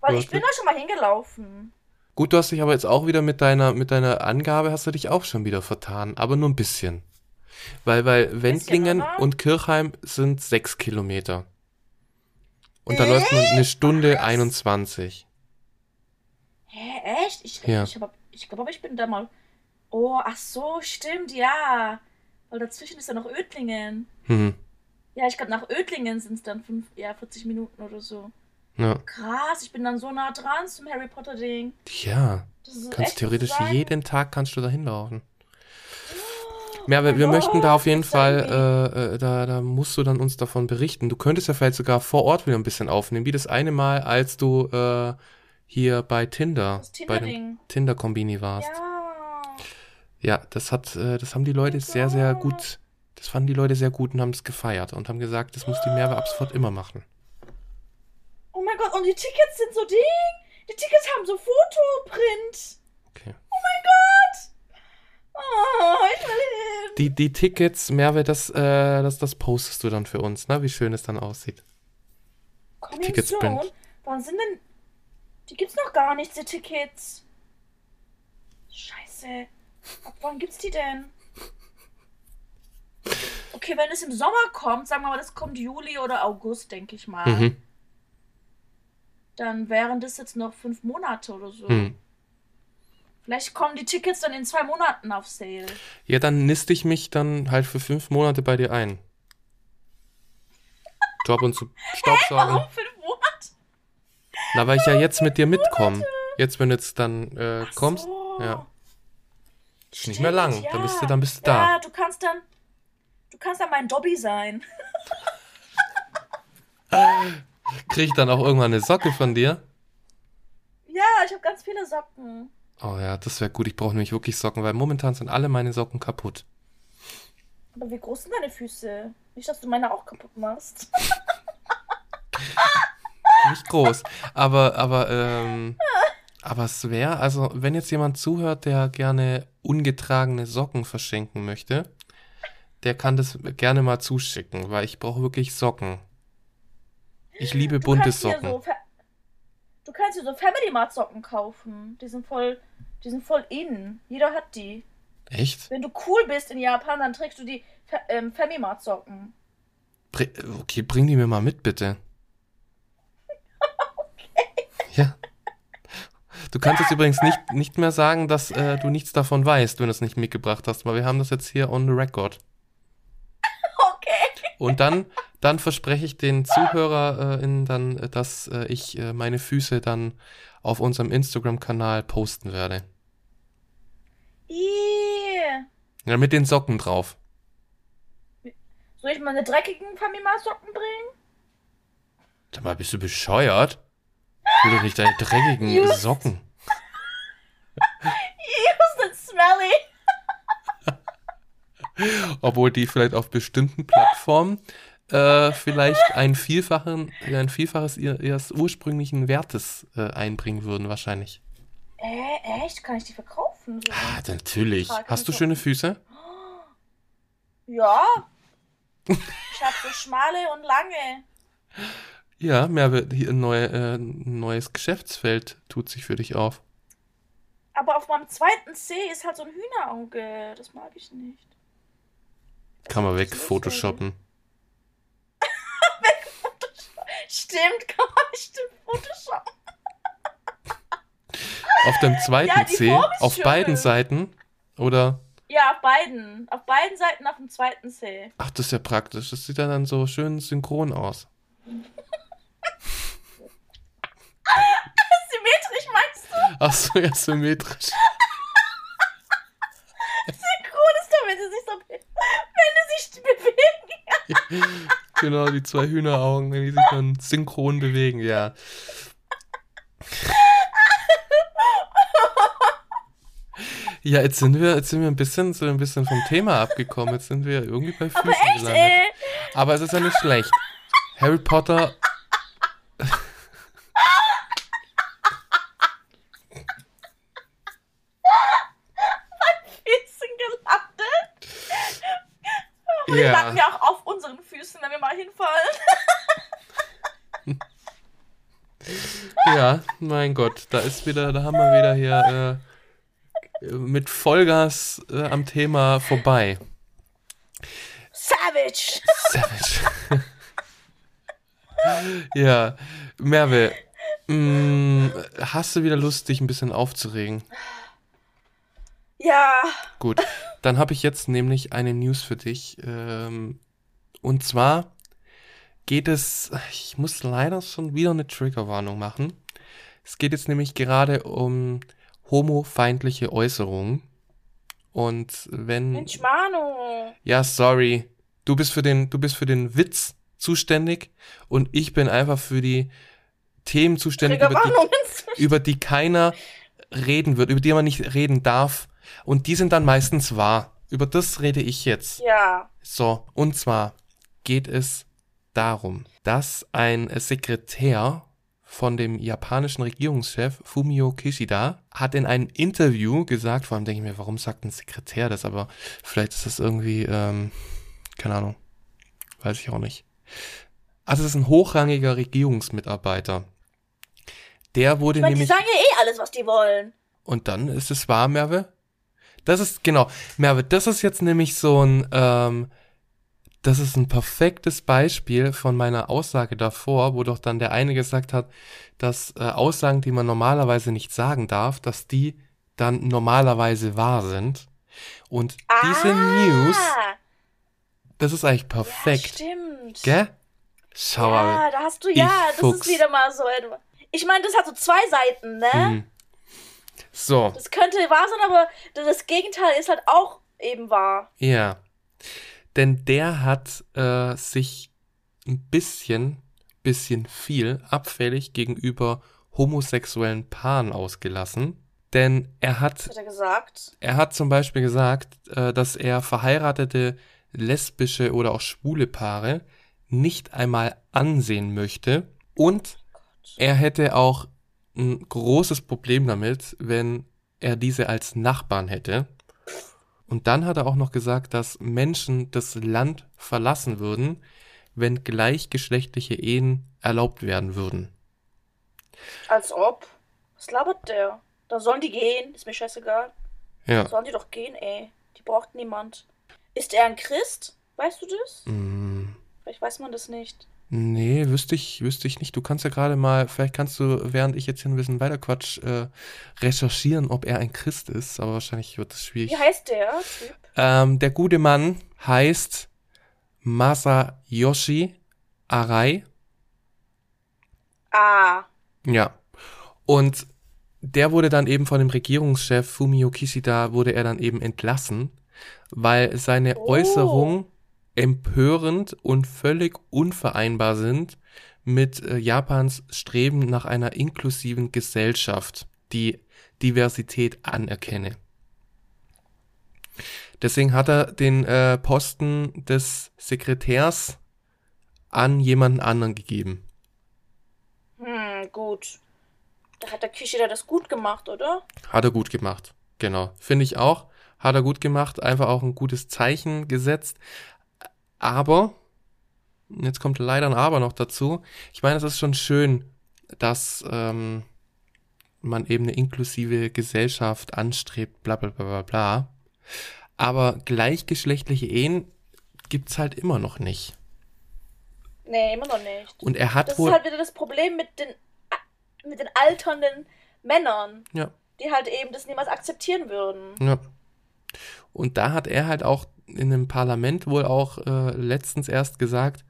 Weil ich bin da schon mal hingelaufen. Gut, du hast dich aber jetzt auch wieder mit deiner, mit deiner Angabe hast du dich auch schon wieder vertan, aber nur ein bisschen. Weil, weil Wendlingen und Kirchheim sind sechs Kilometer. Und da läuft man eine Stunde Was? 21. Hä, echt? Ich, Ja. ich, ich glaube, ich bin da mal. Oh, ach so, stimmt, ja. Weil dazwischen ist ja noch Ödlingen. Hm. Ja, ich glaube, nach Ödlingen sind es dann fünf, ja, 40 Minuten oder so. Ja. Krass, ich bin dann so nah dran zum Harry Potter Ding. ja. Kannst theoretisch jeden Tag kannst du da hinlaufen. Ja, wir, wir möchten da auf jeden Fall, äh, äh, da, da musst du dann uns davon berichten. Du könntest ja vielleicht sogar vor Ort wieder ein bisschen aufnehmen, wie das eine Mal, als du äh, hier bei Tinder, Das bei dem. Tinder-Kombini warst. Ja. Ja, das hat, äh, das haben die Leute sehr, sehr gut, das fanden die Leute sehr gut und haben es gefeiert und haben gesagt, das muss die Merve ab sofort immer machen. Oh mein Gott, und die Tickets sind so Ding. Die Tickets haben so Fotoprint. Okay. Oh mein Gott. Oh, ich will hin. Die, die Tickets, Merve, das, äh, das, das postest du dann für uns, ne? Wie schön es dann aussieht. Coming Tickets. Print. Wann sind denn. Die gibt's noch gar nicht, die Tickets. Scheiße. Ab wann gibt's die denn? Okay, wenn es im Sommer kommt, sagen wir mal, das kommt Juli oder August, denke ich mal. Mhm. Dann wären das jetzt noch fünf Monate oder so. Mhm. Vielleicht kommen die Tickets dann in zwei Monaten auf Sale. Ja, dann niste ich mich dann halt für fünf Monate bei dir ein. Job und zu Staubsaugen. Warum fünf Monate? Na, weil ich ja jetzt mit dir mitkomme. Jetzt, wenn du jetzt dann äh, kommst. so. Ja. Ist nicht Stimmt, mehr lang. Ja. Dann bist du, dann bist du da. Ja, du kannst dann. Du kannst dann mein Dobby sein. Krieg ich dann auch irgendwann eine Socke von dir? Ja, ich habe ganz viele Socken. Oh ja, das wäre gut. Ich brauche nämlich wirklich Socken, weil momentan sind alle meine Socken kaputt. Aber wie groß sind deine Füße? Nicht, dass du meine auch kaputt machst. Nicht groß. Aber, aber, ähm, Aber es wäre, also wenn jetzt jemand zuhört, der gerne ungetragene Socken verschenken möchte, der kann das gerne mal zuschicken, weil ich brauche wirklich Socken. Ich liebe Du bunte Socken. so du kannst dir so Family Mart Socken kaufen. Die sind voll, die sind voll in. Jeder hat die. Echt? Wenn du cool bist in Japan, dann trägst du die ähm, Family Mart Socken. Bri okay, bring die mir mal mit, bitte. Ja. Du kannst jetzt übrigens nicht, nicht mehr sagen, dass äh, du nichts davon weißt, wenn du es nicht mitgebracht hast, weil wir haben das jetzt hier on the record. Okay. Und dann, dann verspreche ich den ZuhörerInnen dann, äh, dass äh, ich äh, meine Füße dann auf unserem Instagram-Kanal posten werde. Ih. Ja, mit den Socken drauf. Soll ich meine dreckigen Family Mart Socken bringen? Sag mal, bist du bescheuert? Ich will doch nicht deine dreckigen. Socken. Ew, sind smelly. Obwohl die vielleicht auf bestimmten Plattformen äh, vielleicht ein, Vielfachen, ein Vielfaches ihr- ihres ursprünglichen Wertes äh, einbringen würden, wahrscheinlich. Äh, echt? Kann ich die verkaufen? So? Ah, natürlich. Hast du schöne Füße? Ja. Ich hab so schmale und lange. Ja, Merve, hier ein, neue, äh, ein neues Geschäftsfeld tut sich für dich auf. Aber auf meinem zweiten C ist halt so ein Hühnerauge. Das mag ich nicht. Kann man weg ist photoshoppen. Stimmt, kann man bestimmt Photoshop. Auf dem zweiten Ja, C, auf schön. beiden Seiten? Oder? Ja, auf beiden. Auf beiden Seiten auf dem zweiten C. Ach, das ist ja praktisch. Das sieht ja dann so schön synchron aus. Symmetrisch meinst du? Ach so, ja, symmetrisch. Synchron ist doch, wenn sie sich so, wenn die sich bewegen. Genau, die zwei Hühneraugen, wenn die sich dann synchron bewegen, ja. Ja, jetzt sind wir, jetzt sind wir ein bisschen, so ein bisschen vom Thema abgekommen. Jetzt sind wir irgendwie bei Füßen Echt, gelandet. ey. Aber es ist ja nicht schlecht. Harry Potter. Füßen gelandet. Die Ja. landen ja auch auf unseren Füßen, wenn wir mal hinfallen. Ja, mein Gott, da ist wieder, da haben wir wieder hier äh, mit Vollgas äh, am Thema vorbei. Savage. Savage. ja, Merve, mh, hast du wieder Lust, dich ein bisschen aufzuregen? Ja. Gut, dann habe ich jetzt nämlich eine News für dich. Ähm, und zwar geht es, ich muss leider schon wieder eine Triggerwarnung machen. Es geht jetzt nämlich gerade um homofeindliche Äußerungen. Und wenn. Mensch, Manu. Ja, sorry. Du bist für den, du bist für den Witz zuständig und ich bin einfach für die Themen zuständig, über die, über die keiner reden wird, über die man nicht reden darf. Und die sind dann meistens wahr. Über das rede ich jetzt. Ja. So, und zwar geht es darum, dass ein Sekretär von dem japanischen Regierungschef Fumio Kishida hat in einem Interview gesagt, vor allem denke ich mir, warum sagt ein Sekretär das, aber vielleicht ist das irgendwie, ähm, keine Ahnung, weiß ich auch nicht. Also es ist ein hochrangiger Regierungsmitarbeiter. Der wurde Ich meine, die nämlich... sagen ja eh alles, was die wollen. Und dann ist es wahr, Merve? Das ist, genau, Merve, das ist jetzt nämlich so ein, ähm, das ist ein perfektes Beispiel von meiner Aussage davor, wo doch dann der eine gesagt hat, dass äh, Aussagen, die man normalerweise nicht sagen darf, dass die dann normalerweise wahr sind. Und diese News, das ist eigentlich Ja, perfekt, stimmt. gell? Schau Ja, mal. da hast du, ja, Ich das ist wieder mal so etwas. Ich meine, das hat so zwei Seiten, ne? Hm. So, Das könnte wahr sein, aber das Gegenteil ist halt auch eben wahr. Ja. Denn der hat äh, sich ein bisschen, bisschen viel abfällig gegenüber homosexuellen Paaren ausgelassen. Denn er hat, Das hat er gesagt. er hat zum Beispiel gesagt, äh, dass er verheiratete lesbische oder auch schwule Paare nicht einmal ansehen möchte. Und er hätte auch ein großes Problem damit, wenn er diese als Nachbarn hätte. Und dann hat er auch noch gesagt, dass Menschen das Land verlassen würden, wenn gleichgeschlechtliche Ehen erlaubt werden würden. Als ob. Was labert der? Da sollen die gehen, ist mir scheißegal. Ja. Sollen die doch gehen, ey. Die braucht niemand. Ist er ein Christ? Weißt du das? Mm, Vielleicht weiß man das nicht. Nee, wüsste ich, wüsste ich nicht. Du kannst ja gerade mal, vielleicht kannst du, während ich jetzt hier ein bisschen weiter quatsch, äh, recherchieren, ob er ein Christ ist, aber wahrscheinlich wird das schwierig. Wie heißt der? Ähm, der gute Mann heißt Masayoshi Arai. Ah. Ja. Und der wurde dann eben von dem Regierungschef Fumio Kishida wurde er dann eben entlassen, weil seine Oh. Äußerungen empörend und völlig unvereinbar sind mit äh, Japans Streben nach einer inklusiven Gesellschaft, die Diversität anerkenne. Deswegen hat er den äh, Posten des Sekretärs an jemanden anderen gegeben. Hm, gut. Da hat der Kishida das gut gemacht, oder? Hat er gut gemacht. Genau. Finde ich auch. Hat er gut gemacht. Einfach auch ein gutes Zeichen gesetzt. Aber, jetzt kommt leider ein Aber noch dazu. Ich meine, es ist schon schön, dass ähm, man eben eine inklusive Gesellschaft anstrebt, bla bla bla bla bla. Aber gleichgeschlechtliche Ehen gibt's halt immer noch nicht. Nee, immer noch nicht. Und er hat Das wohl. ist halt wieder das Problem mit den, mit den alternden Männern, ja. die halt eben das niemals akzeptieren würden. Ja. Und da hat er halt auch in einem Parlament wohl auch äh, letztens erst gesagt,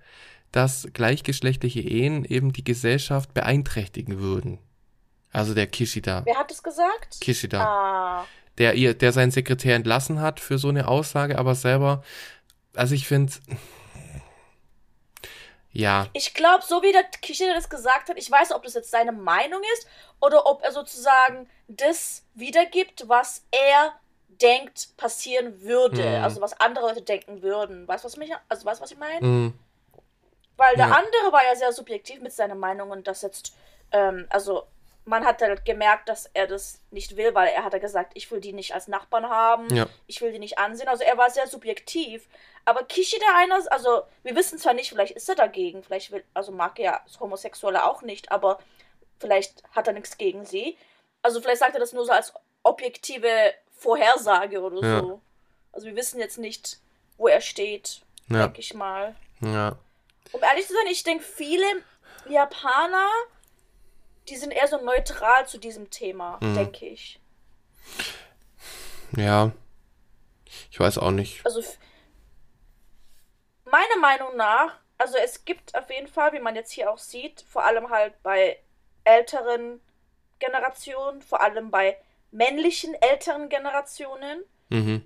dass gleichgeschlechtliche Ehen eben die Gesellschaft beeinträchtigen würden. Also der Kishida. Wer hat das gesagt? Kishida. Ah. Der ihr, der seinen Sekretär entlassen hat für so eine Aussage, aber selber, also ich finde, ja, Ich glaube, so wie der Kishida das gesagt hat, ich weiß, ob das jetzt seine Meinung ist oder ob er sozusagen das wiedergibt, was er denkt passieren würde, Hm. also was andere Leute denken würden. Weißt du, was mich, also weißt, du, was ich meine? mh, Weil der Ja. andere war ja sehr subjektiv mit seinen Meinungen, dass jetzt, ähm, also man hat halt gemerkt, dass er das nicht will, weil er hat ja gesagt, ich will die nicht als Nachbarn haben, ja, ich will die nicht ansehen. Also er war sehr subjektiv. Aber Kishida einer, also wir wissen zwar nicht, vielleicht ist er dagegen, vielleicht will, also mag er das Homosexuelle auch nicht, aber vielleicht hat er nichts gegen sie. Also vielleicht sagt er das nur so als objektive Vorhersage oder Ja. so. Also wir wissen jetzt nicht, wo er steht, ja, denke ich mal. ja, Um ehrlich zu sein, ich denke, viele Japaner, die sind eher so neutral zu diesem Thema, Mhm. denke ich. ja. Ich weiß auch nicht. Also meiner Meinung nach, also es gibt auf jeden Fall, wie man jetzt hier auch sieht, vor allem halt bei älteren Generationen, vor allem bei männlichen älteren Generationen, Mhm,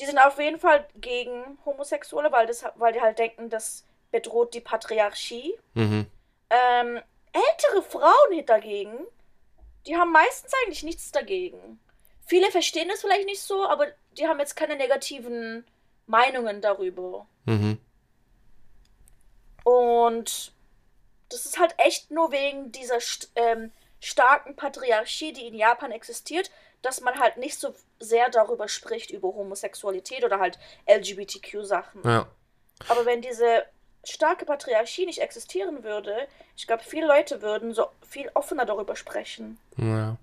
die sind auf jeden Fall gegen Homosexuelle, weil, das, weil die halt denken, das bedroht die Patriarchie. mhm, Ähm, ältere Frauen dagegen, die haben meistens eigentlich nichts dagegen. Viele verstehen das vielleicht nicht so, aber die haben jetzt keine negativen Meinungen darüber. mhm, Und das ist halt echt nur wegen dieser ähm, starken Patriarchie, die in Japan existiert, dass man halt nicht so sehr darüber spricht, über Homosexualität oder halt LGBTQ-Sachen. ja. Aber wenn diese starke Patriarchie nicht existieren würde, ich glaube, viele Leute würden so viel offener darüber sprechen. Ja.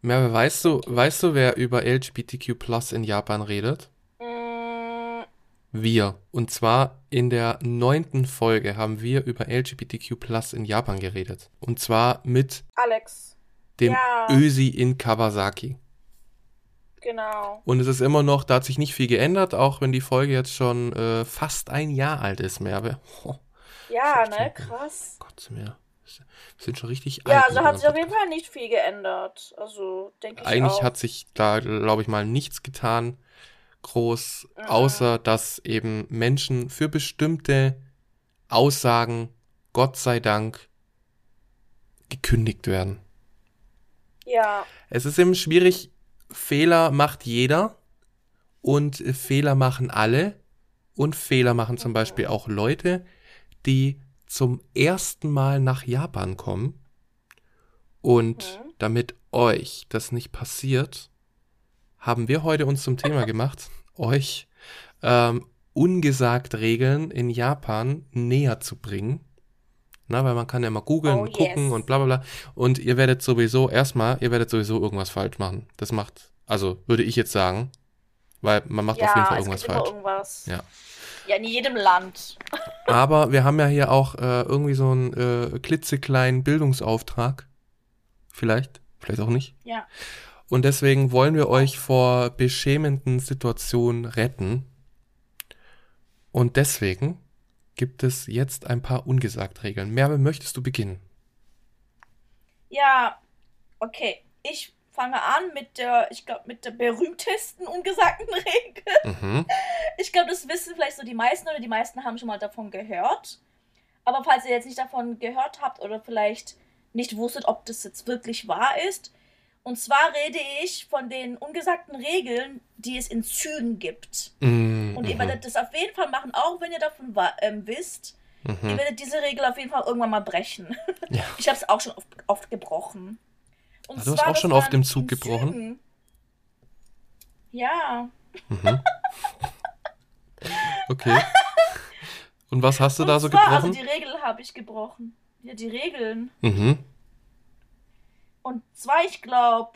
Merve, weißt du, weißt du, wer über LGBTQ Plus in Japan redet? Mm, Wir. Und zwar in der neunten Folge haben wir über LGBTQ Plus in Japan geredet. Und zwar mit Alex, dem Ja. Ösi in Kawasaki. genau. Und es ist immer noch, da hat sich nicht viel geändert, auch wenn die Folge jetzt schon äh, fast ein Jahr alt ist, Merve. Oh, Ja, ne, krass. Gott, wir sind schon richtig Ja, alt. also mit hat sich auf jeden Fall nicht viel geändert. Also, denke ich Eigentlich auch. hat sich da, glaube ich mal, nichts getan, groß, Mhm. außer dass eben Menschen für bestimmte Aussagen, Gott sei Dank, gekündigt werden. Ja, Es ist eben schwierig, Fehler macht jeder und Fehler machen alle und Fehler machen zum. Beispiel auch Leute, die zum ersten Mal nach Japan kommen Und Mhm. damit euch das nicht passiert, haben wir heute uns zum Thema gemacht, euch ähm, ungesagt Regeln in Japan näher zu bringen. Na, weil man kann ja mal googeln Oh, und gucken yes. und bla bla bla. Und ihr werdet sowieso, erstmal, ihr werdet sowieso irgendwas falsch machen. Das macht, also würde ich jetzt sagen, weil man macht auf jeden Fall es irgendwas falsch. irgendwas. Ja. Ja, in jedem Land. Aber wir haben ja hier auch äh, irgendwie so einen äh, klitzekleinen Bildungsauftrag. Vielleicht, vielleicht auch nicht. Ja. Und deswegen wollen wir euch vor beschämenden Situationen retten. Und deswegen gibt es jetzt ein paar ungesagt Regeln. Merve, möchtest du beginnen? Ja, okay. Ich fange an mit der, ich glaube, mit der berühmtesten ungesagten Regel. Mhm. Ich glaube, das wissen vielleicht so die meisten oder die meisten haben schon mal davon gehört. Aber falls ihr jetzt nicht davon gehört habt oder vielleicht nicht wusstet, ob das jetzt wirklich wahr ist. Und zwar rede ich von den ungesagten Regeln, die es in Zügen gibt. Mhm. Und ihr werdet das auf jeden Fall machen, auch wenn ihr davon ähm, wisst. Ihr Mhm. werdet diese Regel auf jeden Fall irgendwann mal brechen. Ja. Ich habe es auch schon oft, oft gebrochen. Und Ah, du hast zwar, auch das schon oft im Zug gebrochen? Zügen. Ja. Mhm. Okay. Und was hast du Und da so zwar, gebrochen? Also die Regel habe ich gebrochen. Ja, die Regeln. mhm. Und zwar, ich glaube,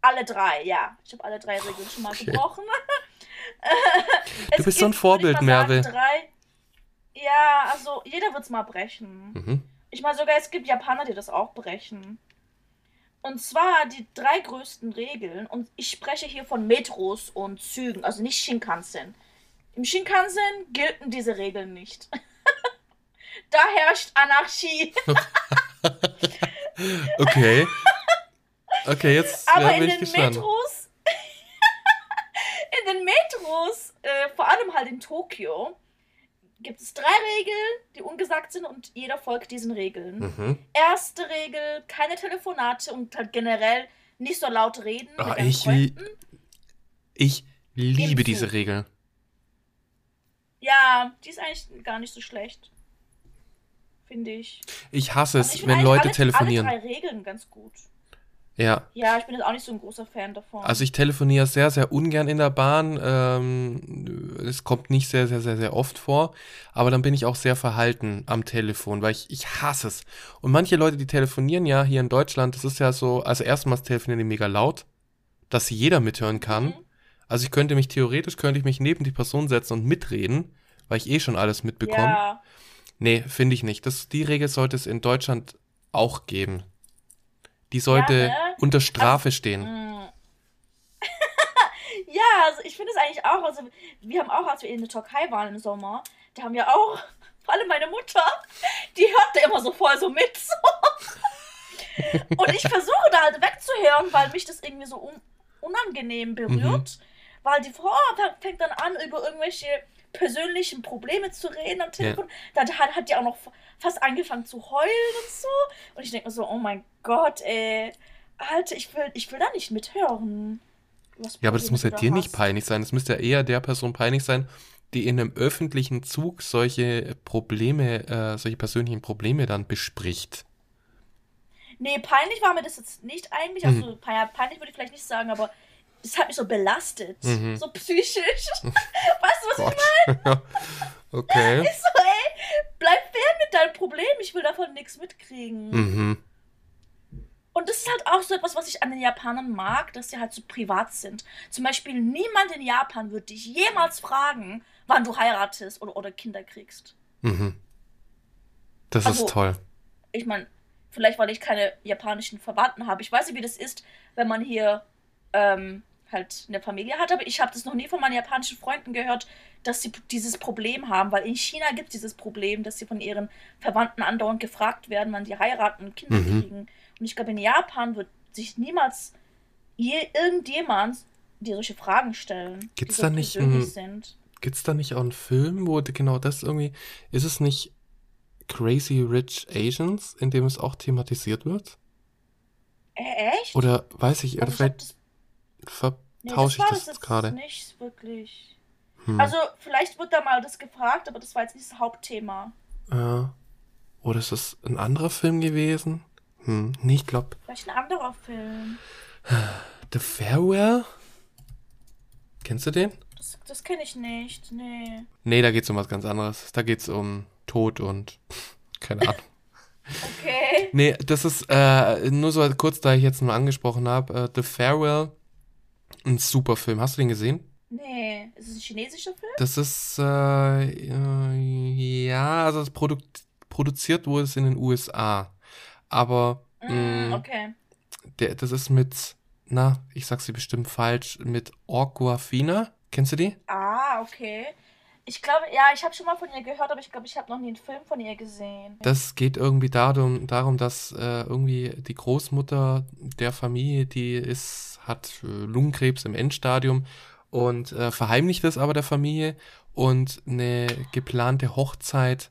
alle drei, ja. Ich habe alle drei Regeln schon mal Okay. gebrochen. Du bist so ein Vorbild, Merve. Drei. Ja, also jeder wird es mal brechen. Mhm. Ich meine sogar, es gibt Japaner, die das auch brechen. Und zwar die drei größten Regeln. Und ich spreche hier von Metros und Zügen, also nicht Shinkansen. Im Shinkansen gelten diese Regeln nicht. da herrscht Anarchie. Okay. Okay, jetzt Aber ja, in den. Metros, in den Metros, äh, vor allem halt in Tokio, gibt es drei Regeln, die ungesagt sind und jeder folgt diesen Regeln. Mhm. Erste Regel, keine Telefonate und halt generell nicht so laut reden mit deinen ich li-. Ich liebe diese Regel. Ja, die ist eigentlich gar nicht so schlecht. Finde ich. Ich hasse Also es, ich finde wenn Leute alle, telefonieren. Alle drei Regeln ganz gut. Ja, Ja, ich bin jetzt auch nicht so ein großer Fan davon. also ich telefoniere sehr, sehr ungern in der Bahn. Ähm, es kommt nicht sehr, sehr, sehr, sehr oft vor. Aber dann bin ich auch sehr verhalten am Telefon, weil ich, ich hasse es. Und manche Leute, die telefonieren ja hier in Deutschland, das ist ja so, also erstmals telefonieren die mega laut, dass jeder mithören kann. Mhm. Also ich könnte mich theoretisch, könnte ich mich neben die Person setzen und mitreden, weil ich eh schon alles mitbekomme. Ja, Nee, finde ich nicht. Das, die Regel sollte es in Deutschland auch geben. Die sollte Ja, ne? unter Strafe stehen. Mm. ja, also ich finde es eigentlich auch, also wir haben auch, als wir in der Türkei waren im Sommer, da haben wir auch, vor allem meine Mutter, die hörte immer so voll so mit. So. Und ich versuche da halt wegzuhören, weil mich das irgendwie so un unangenehm berührt. Weil die Frau fängt dann an, über irgendwelche persönlichen Probleme zu reden am Telefon. Dann hat, hat die auch noch fast angefangen zu heulen und so. Und ich denke mir so, oh mein Gott, ey. Alter, ich will, ich will da nicht mithören. Was Ja, aber das muss ja dir nicht hast. peinlich sein. Das müsste ja eher der Person peinlich sein, die in einem öffentlichen Zug solche Probleme, äh, solche persönlichen Probleme dann bespricht. Nee, peinlich war mir das jetzt nicht eigentlich. Mhm. Also pein- peinlich würde ich vielleicht nicht sagen, aber es hat mich so belastet. Mhm. So psychisch. weißt du, was Gott. Ja. okay. ich so, ey, bleib fern mit deinem Problem. Ich will davon nichts mitkriegen. Mhm. Und das ist halt auch so etwas, was ich an den Japanern mag, dass sie halt so privat sind. Zum Beispiel, niemand in Japan wird dich jemals fragen, wann du heiratest oder, oder Kinder kriegst. Mhm. Das Also- ist toll. Ich meine, vielleicht weil ich keine japanischen Verwandten habe. Ich weiß nicht, wie das ist, wenn man hier ähm, halt eine Familie hat, aber ich habe das noch nie von meinen japanischen Freunden gehört, dass sie dieses Problem haben, weil in China gibt es dieses Problem, dass sie von ihren Verwandten andauernd gefragt werden, wann die heiraten und Kinder Mhm. kriegen. Und ich glaube, in Japan wird sich niemals je, irgendjemand dir solche Fragen stellen, Gibt's die da so nicht persönlich ein- sind. Gibt's da nicht auch einen Film, wo genau das irgendwie. Ist es nicht Crazy Rich Asians, in dem es auch thematisiert wird? Äh, echt? Oder weiß ich, oder Also vielleicht das, nee, vertausche war ich das jetzt gerade. nicht wirklich. Hm. Also, vielleicht wird da mal das gefragt, aber das war jetzt nicht das Hauptthema. Äh, oder ist es ein anderer Film gewesen? Hm, nee, ich glaube. Vielleicht ein anderer Film. The Farewell? Kennst du den? Das, das kenne ich nicht, nee. Nee, da geht's um was ganz anderes. Da geht's um Tod und keine Ahnung. Okay. Nee, das ist äh, nur so kurz, da ich jetzt nur angesprochen habe. Äh, The Farewell, ein super Film. Hast du den gesehen? Nee. Ist es ein chinesischer Film? Das ist, äh, äh, ja, also das Produ produziert wurde es in den USA. Aber Mm, mh, okay. der, das ist mit, na, ich sag sie bestimmt falsch, mit Orquafina. Kennst du die? Ah, okay. Ich glaube, ja, ich habe schon mal von ihr gehört, aber ich glaube, ich habe noch nie einen Film von ihr gesehen. Das geht irgendwie darum, darum dass äh, irgendwie die Großmutter der Familie, die ist, hat äh, Lungenkrebs im Endstadium und äh, verheimlicht es aber der Familie und eine geplante Hochzeit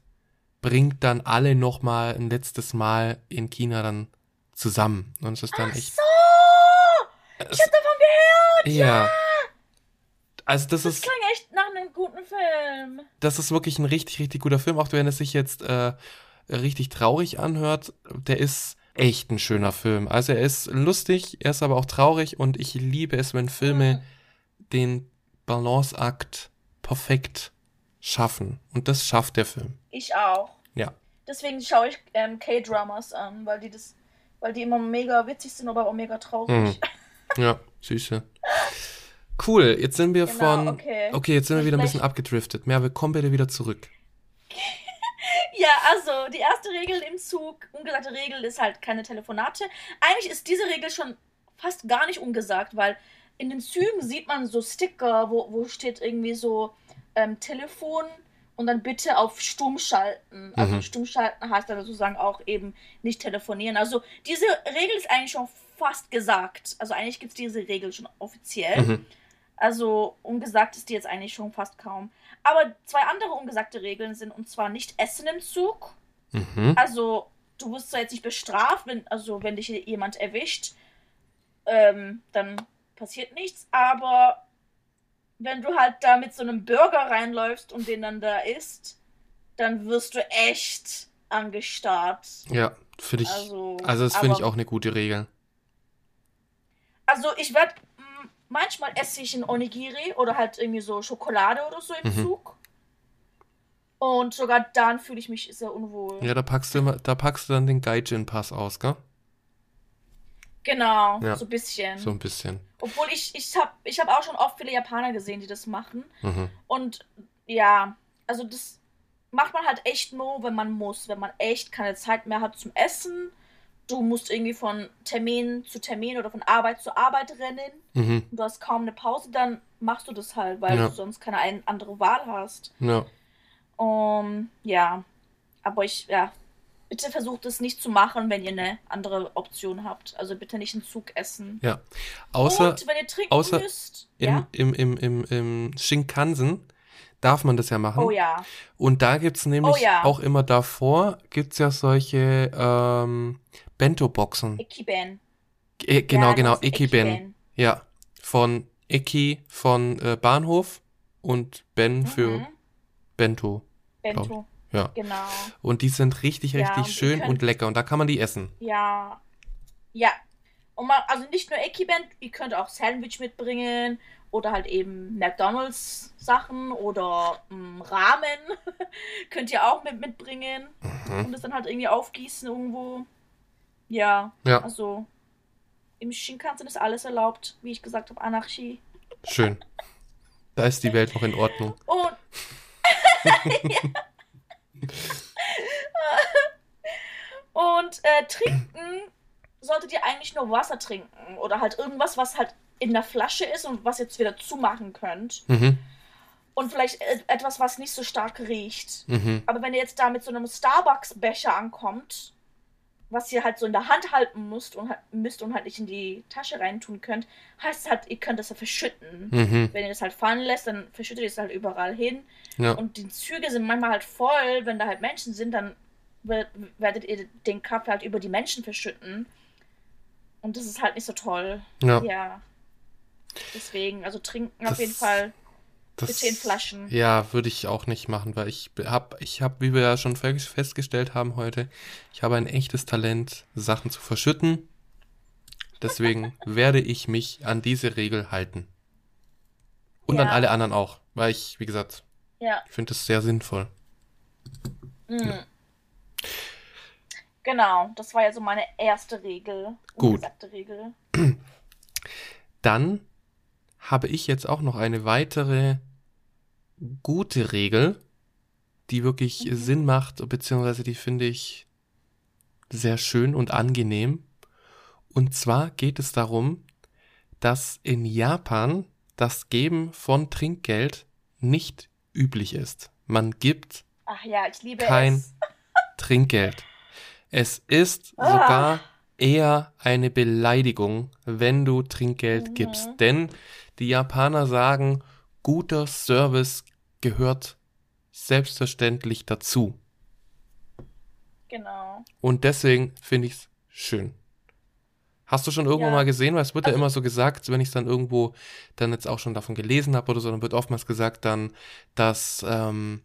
bringt dann alle nochmal ein letztes Mal in China dann zusammen. Und es ist dann Ach echt. so! Es, Ich habe davon gehört! ja. Also das Das ist, klang echt nach einem guten Film. das ist wirklich ein richtig, richtig guter Film, auch wenn es sich jetzt äh, richtig traurig anhört. Der ist echt ein schöner Film. Also er ist lustig, er ist aber auch traurig und ich liebe es, wenn Filme den Balanceakt perfekt schaffen. Und das schafft der Film. Ich auch. Ja. Deswegen schaue ich ähm, K-Dramas an, weil die das, weil die immer mega witzig sind, aber auch mega traurig. Mhm. Ja, süße. Cool, jetzt sind wir Genau, von. okay. Okay, jetzt sind wir wieder ein bisschen abgedriftet. Merve, komm bitte wieder zurück. Ja, also die erste Regel im Zug, ungesagte Regel, ist halt keine Telefonate. Eigentlich ist diese Regel schon fast gar nicht ungesagt, weil in den Zügen sieht man so Sticker, wo, wo steht irgendwie so ähm, Telefon und dann bitte auf stumm schalten. Also Mhm. stumm schalten heißt dann sozusagen auch eben nicht telefonieren. Also diese Regel ist eigentlich schon fast gesagt. Also eigentlich gibt es diese Regel schon offiziell. Mhm. Also ungesagt ist die jetzt eigentlich schon fast kaum. Aber zwei andere ungesagte Regeln sind und zwar nicht Essen im Zug. Mhm. Also du wirst zwar jetzt nicht bestraft, wenn, also wenn dich jemand erwischt, ähm, dann passiert nichts. Aber wenn du halt da mit so einem Burger reinläufst und den dann da isst, dann wirst du echt angestarrt. Ja, finde ich. Also, Also, das finde ich auch eine gute Regel. Also ich werde manchmal esse ich ein Onigiri oder halt irgendwie so Schokolade oder so im Mhm. Zug. Und sogar dann fühle ich mich sehr unwohl. Ja, da packst du immer, da packst du dann den Gaijin-Pass aus, gell? Genau, Ja. so ein bisschen. So ein bisschen. Obwohl ich ich habe ich hab auch schon oft viele Japaner gesehen, die das machen. Mhm. Und ja, also das macht man halt echt nur, wenn man muss, wenn man echt keine Zeit mehr hat zum Essen. Du musst irgendwie von Termin zu Termin oder von Arbeit zu Arbeit rennen. Mhm. du hast kaum eine Pause, dann machst du das halt, weil Ja. du sonst keine ein- andere Wahl hast. Ja. Um, ja, aber ich, ja, bitte versucht es nicht zu machen, wenn ihr eine andere Option habt. Also bitte nicht einen Zug essen. Ja. Außer und wenn ihr trinken außer müsst, im, ja. im, im, im, im Shinkansen darf man das ja machen. Oh ja, Und da gibt's nämlich Oh ja. auch immer davor, gibt's ja solche ähm, Bento-Boxen. Ikiben. Äh, genau, ja, genau, das ist Ikiben. Ja, von Eki von äh, Bahnhof und Ben für Mhm. Bento. Bento. Ja. Genau. Und die sind richtig, Ja, richtig und ihr schön könnt- und lecker. Und da kann man die essen. Ja. Ja. Und mal, also nicht nur Ekiben, ihr könnt auch Sandwich mitbringen oder halt eben McDonalds Sachen oder mm, Ramen könnt ihr auch mit mitbringen Mhm. und es dann halt irgendwie aufgießen irgendwo. Ja, Ja, also im Shinkansen ist alles erlaubt, wie ich gesagt habe, Anarchie. schön. Da ist die Welt noch in Ordnung. Und Und äh, trinken solltet ihr eigentlich nur Wasser trinken oder halt irgendwas, was halt in der Flasche ist und was ihr jetzt wieder zumachen könnt. Mhm. Und vielleicht e- etwas, was nicht so stark riecht. Mhm. Aber wenn ihr jetzt da mit so einem Starbucks-Becher ankommt, was ihr halt so in der Hand halten müsst und, halt- müsst und halt nicht in die Tasche reintun könnt, heißt halt, ihr könnt das ja verschütten. Mhm. Wenn ihr das halt fallen lässt, dann verschüttet ihr es halt überall hin. Ja. Und die Züge sind manchmal halt voll, wenn da halt Menschen sind, dann wer- werdet ihr den Kaffee halt über die Menschen verschütten. Und das ist halt nicht so toll. Ja. Ja. Deswegen, also trinken auf Das- jeden Fall. Für 10 Flaschen. Ja, würde ich auch nicht machen, weil ich habe, ich habe, wie wir ja schon festgestellt haben heute, ich habe ein echtes Talent, Sachen zu verschütten. Deswegen werde ich mich an diese Regel halten. Und Ja. an alle anderen auch, weil ich, wie gesagt, Ja. finde das sehr sinnvoll. Mhm. Genau, das war ja so meine erste Regel. Gut. Regel. Dann habe ich jetzt auch noch eine weitere gute Regel, die wirklich Mhm. Sinn macht, beziehungsweise die finde ich sehr schön und angenehm. Und zwar geht es darum, dass in Japan das Geben von Trinkgeld nicht üblich ist. Man gibt ja, Kein- es. Trinkgeld. Es ist Ah. sogar eher eine Beleidigung, wenn du Trinkgeld Mhm. gibst. Denn die Japaner sagen, guter Service gehört selbstverständlich dazu. Genau. Und deswegen finde ich es schön. Hast du schon irgendwo Ja. mal gesehen, weil es wird ja Also- immer so gesagt, wenn ich es dann irgendwo dann jetzt auch schon davon gelesen habe oder so, dann wird oftmals gesagt dann, dass ähm,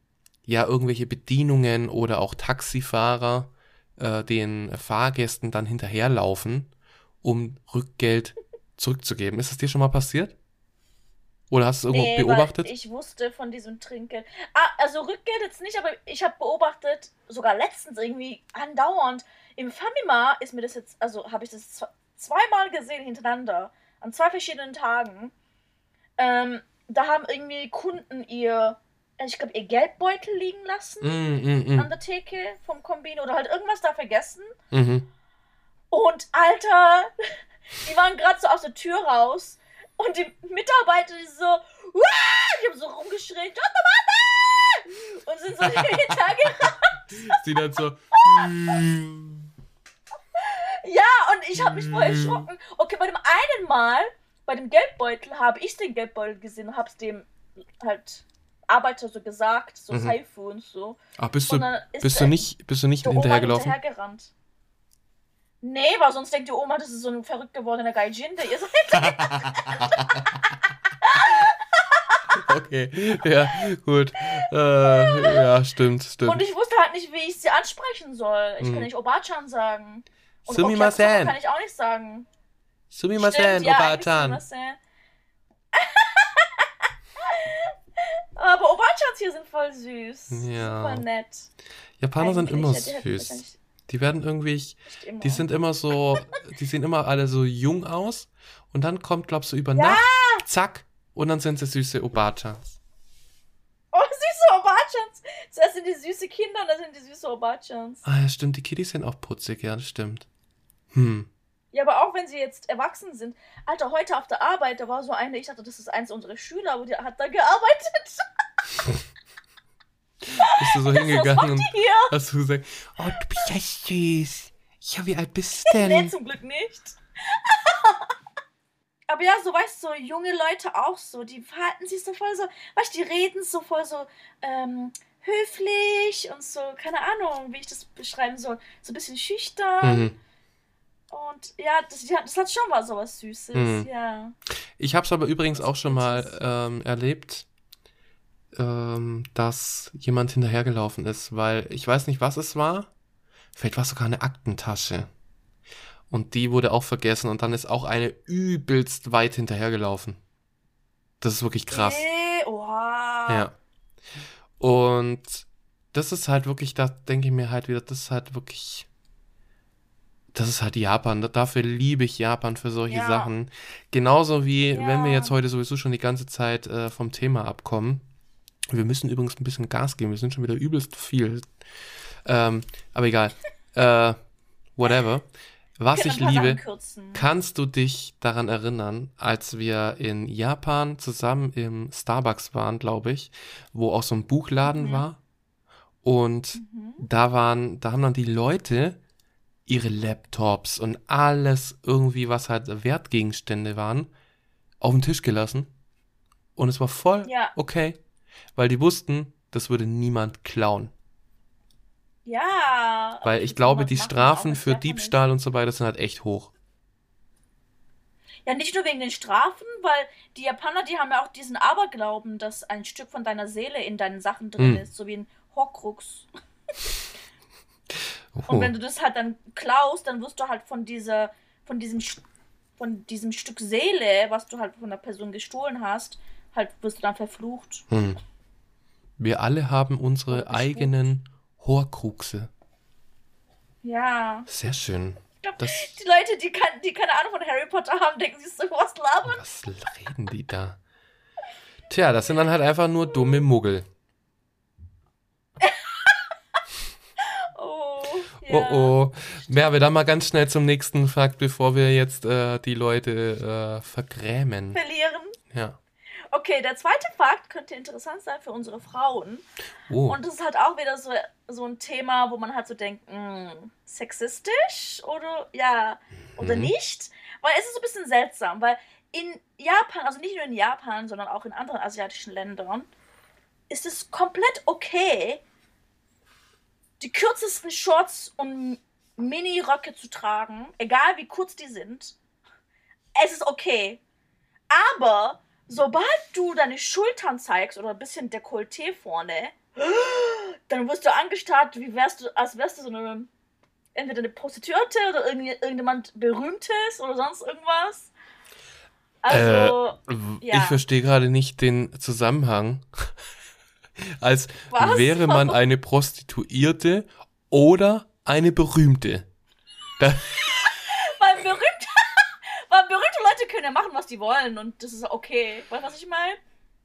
ja irgendwelche Bedienungen oder auch Taxifahrer äh, den Fahrgästen dann hinterherlaufen, um Rückgeld zurückzugeben. Ist es dir schon mal passiert? Oder hast du es irgendwo Nee, beobachtet? Ich wusste von diesem Trinkgeld. Ah, also Rückgeld jetzt nicht, aber ich habe beobachtet, sogar letztens irgendwie andauernd. Im Famima ist mir das jetzt, also habe ich das zwe- zweimal gesehen hintereinander, an zwei verschiedenen Tagen. Ähm, da haben irgendwie Kunden ihr, ich glaube, ihr Geldbeutel liegen lassen Mm, mm, an der Theke vom Kombin oder halt irgendwas da vergessen. mm. Mhm. Und Alter, die waren gerade so aus der Tür raus und die Mitarbeiter die so, "Uah!" die haben so rumgeschrien, warte! Und sind so hintergerannt. Sie dann so. Ja, und ich habe mich voll erschrocken. Okay, bei dem einen Mal, bei dem Geldbeutel, habe ich den Geldbeutel gesehen und habe es dem halt Arbeiter so gesagt, so Mhm. Seifu und so. Ah, bist du, bist du nicht, bist du nicht der Oma hinterhergelaufen? Nee, weil sonst denkt die Oma, das ist so ein verrückt gewordener Gaijin, der ihr seid. Okay, ja, gut. Äh, ja, stimmt, Und stimmt. ich wusste halt nicht, wie ich sie ansprechen soll. Ich Mhm. kann nicht Obachan sagen. Und Sumimasen. Kann ich auch nicht sagen. Sumimasen, Stimmt, ja, Oba-chan. Sumimasen. Aber Obachans hier sind voll süß. Ja. Super nett. Japaner sind Eigentlich, immer die hätten süß. Die werden irgendwie, die sind immer so, die sehen immer alle so jung aus. Und dann kommt, glaubst du, über Ja. Nacht, zack, und dann sind sie süße Obachans. Oh, süße Obachans. Zuerst sind die süße Kinder und dann sind die süße Obachans. Ah, ja, stimmt, die Kiddies sind auch putzig, ja, das stimmt. Hm. Ja, aber auch wenn sie jetzt erwachsen sind. Alter, heute auf der Arbeit, da war so eine, ich dachte, das ist eins unserer Schüler, aber die hat da gearbeitet. Bist du so hingegangen und hast du gesagt, oh, du bist ja süß. Ja, wie alt bist du Nee, denn? zum Glück nicht. Aber ja, so weißt du, so junge Leute auch so, die verhalten sich so voll so, weißt du, die reden so voll so ähm, höflich und so, keine Ahnung, wie ich das beschreiben soll, so ein bisschen schüchtern. Mhm. Und ja, das, das hat schon was so was Süßes, Mhm. ja. Ich habe es aber übrigens auch schon mal ähm, erlebt, ähm, dass jemand hinterhergelaufen ist, weil ich weiß nicht, was es war. Vielleicht war es sogar eine Aktentasche. Und die wurde auch vergessen und dann ist auch eine übelst weit hinterhergelaufen. Das ist wirklich krass. Äh, oha. Ja. Und das ist halt wirklich, da denke ich mir halt wieder, das ist halt wirklich, das ist halt Japan. Da- Dafür liebe ich Japan für solche Ja. Sachen. Genauso wie, Ja. wenn wir jetzt heute sowieso schon die ganze Zeit äh, vom Thema abkommen. Wir müssen übrigens ein bisschen Gas geben. Wir sind schon wieder übelst viel. Ähm, aber egal. äh, whatever. Was ich liebe. Kannst du dich daran erinnern, als wir in Japan zusammen im Starbucks waren, glaube ich, wo auch so ein Buchladen Mhm. war? Und Mhm. da waren, da haben dann die Leute ihre Laptops und alles irgendwie, was halt Wertgegenstände waren, auf den Tisch gelassen. Und es war voll Ja. okay, weil die wussten, das würde niemand klauen. Ja. Weil ich glaube, die Strafen für. Diebstahl und so weiter sind halt echt hoch. Ja, nicht nur wegen den Strafen, weil die Japaner, die haben ja auch diesen Aberglauben, dass ein Stück von deiner Seele in deinen Sachen drin Hm. ist, so wie ein Horcrux. Oh. Und wenn du das halt dann klaust, dann wirst du halt von dieser, von diesem, von diesem Stück Seele, was du halt von der Person gestohlen hast, halt wirst du dann verflucht. Hm. Wir alle haben unsere eigenen Horcruxe. Ja. Sehr schön. Glaub, Das, die Leute, die, kann, die keine Ahnung von Harry Potter haben, denken sich so, was labern? was reden die da? Tja, das sind dann halt einfach nur dumme Muggel. Oh, ja. Oh oh. Ja, wir dann mal ganz schnell zum nächsten Fakt, bevor wir jetzt äh, die Leute äh, vergrämen. Verlieren. Ja. Okay, der zweite Fakt könnte interessant sein für unsere Frauen. Oh. Und das ist halt auch wieder so, so ein Thema, wo man halt so denkt, mh, sexistisch oder ja, oder Mhm. nicht. Weil es ist so ein bisschen seltsam, weil in Japan, also nicht nur in Japan, sondern auch in anderen asiatischen Ländern, ist es komplett okay, die kürzesten Shorts und Mini-Röcke zu tragen, egal wie kurz die sind. Es ist okay. Aber sobald du deine Schultern zeigst oder ein bisschen Dekolleté vorne, dann wirst du angestarrt, wie wärst du, als wärst du so eine, entweder eine Prostituierte oder irgend, irgendjemand Berühmtes oder sonst irgendwas. Also, W- ja. Ich verstehe gerade nicht den Zusammenhang. Als Was? wäre man eine Prostituierte oder eine Berühmte. Da, weil, berühmte, weil berühmte Leute können ja machen, was die wollen und das ist okay. Weißt du, was ich meine?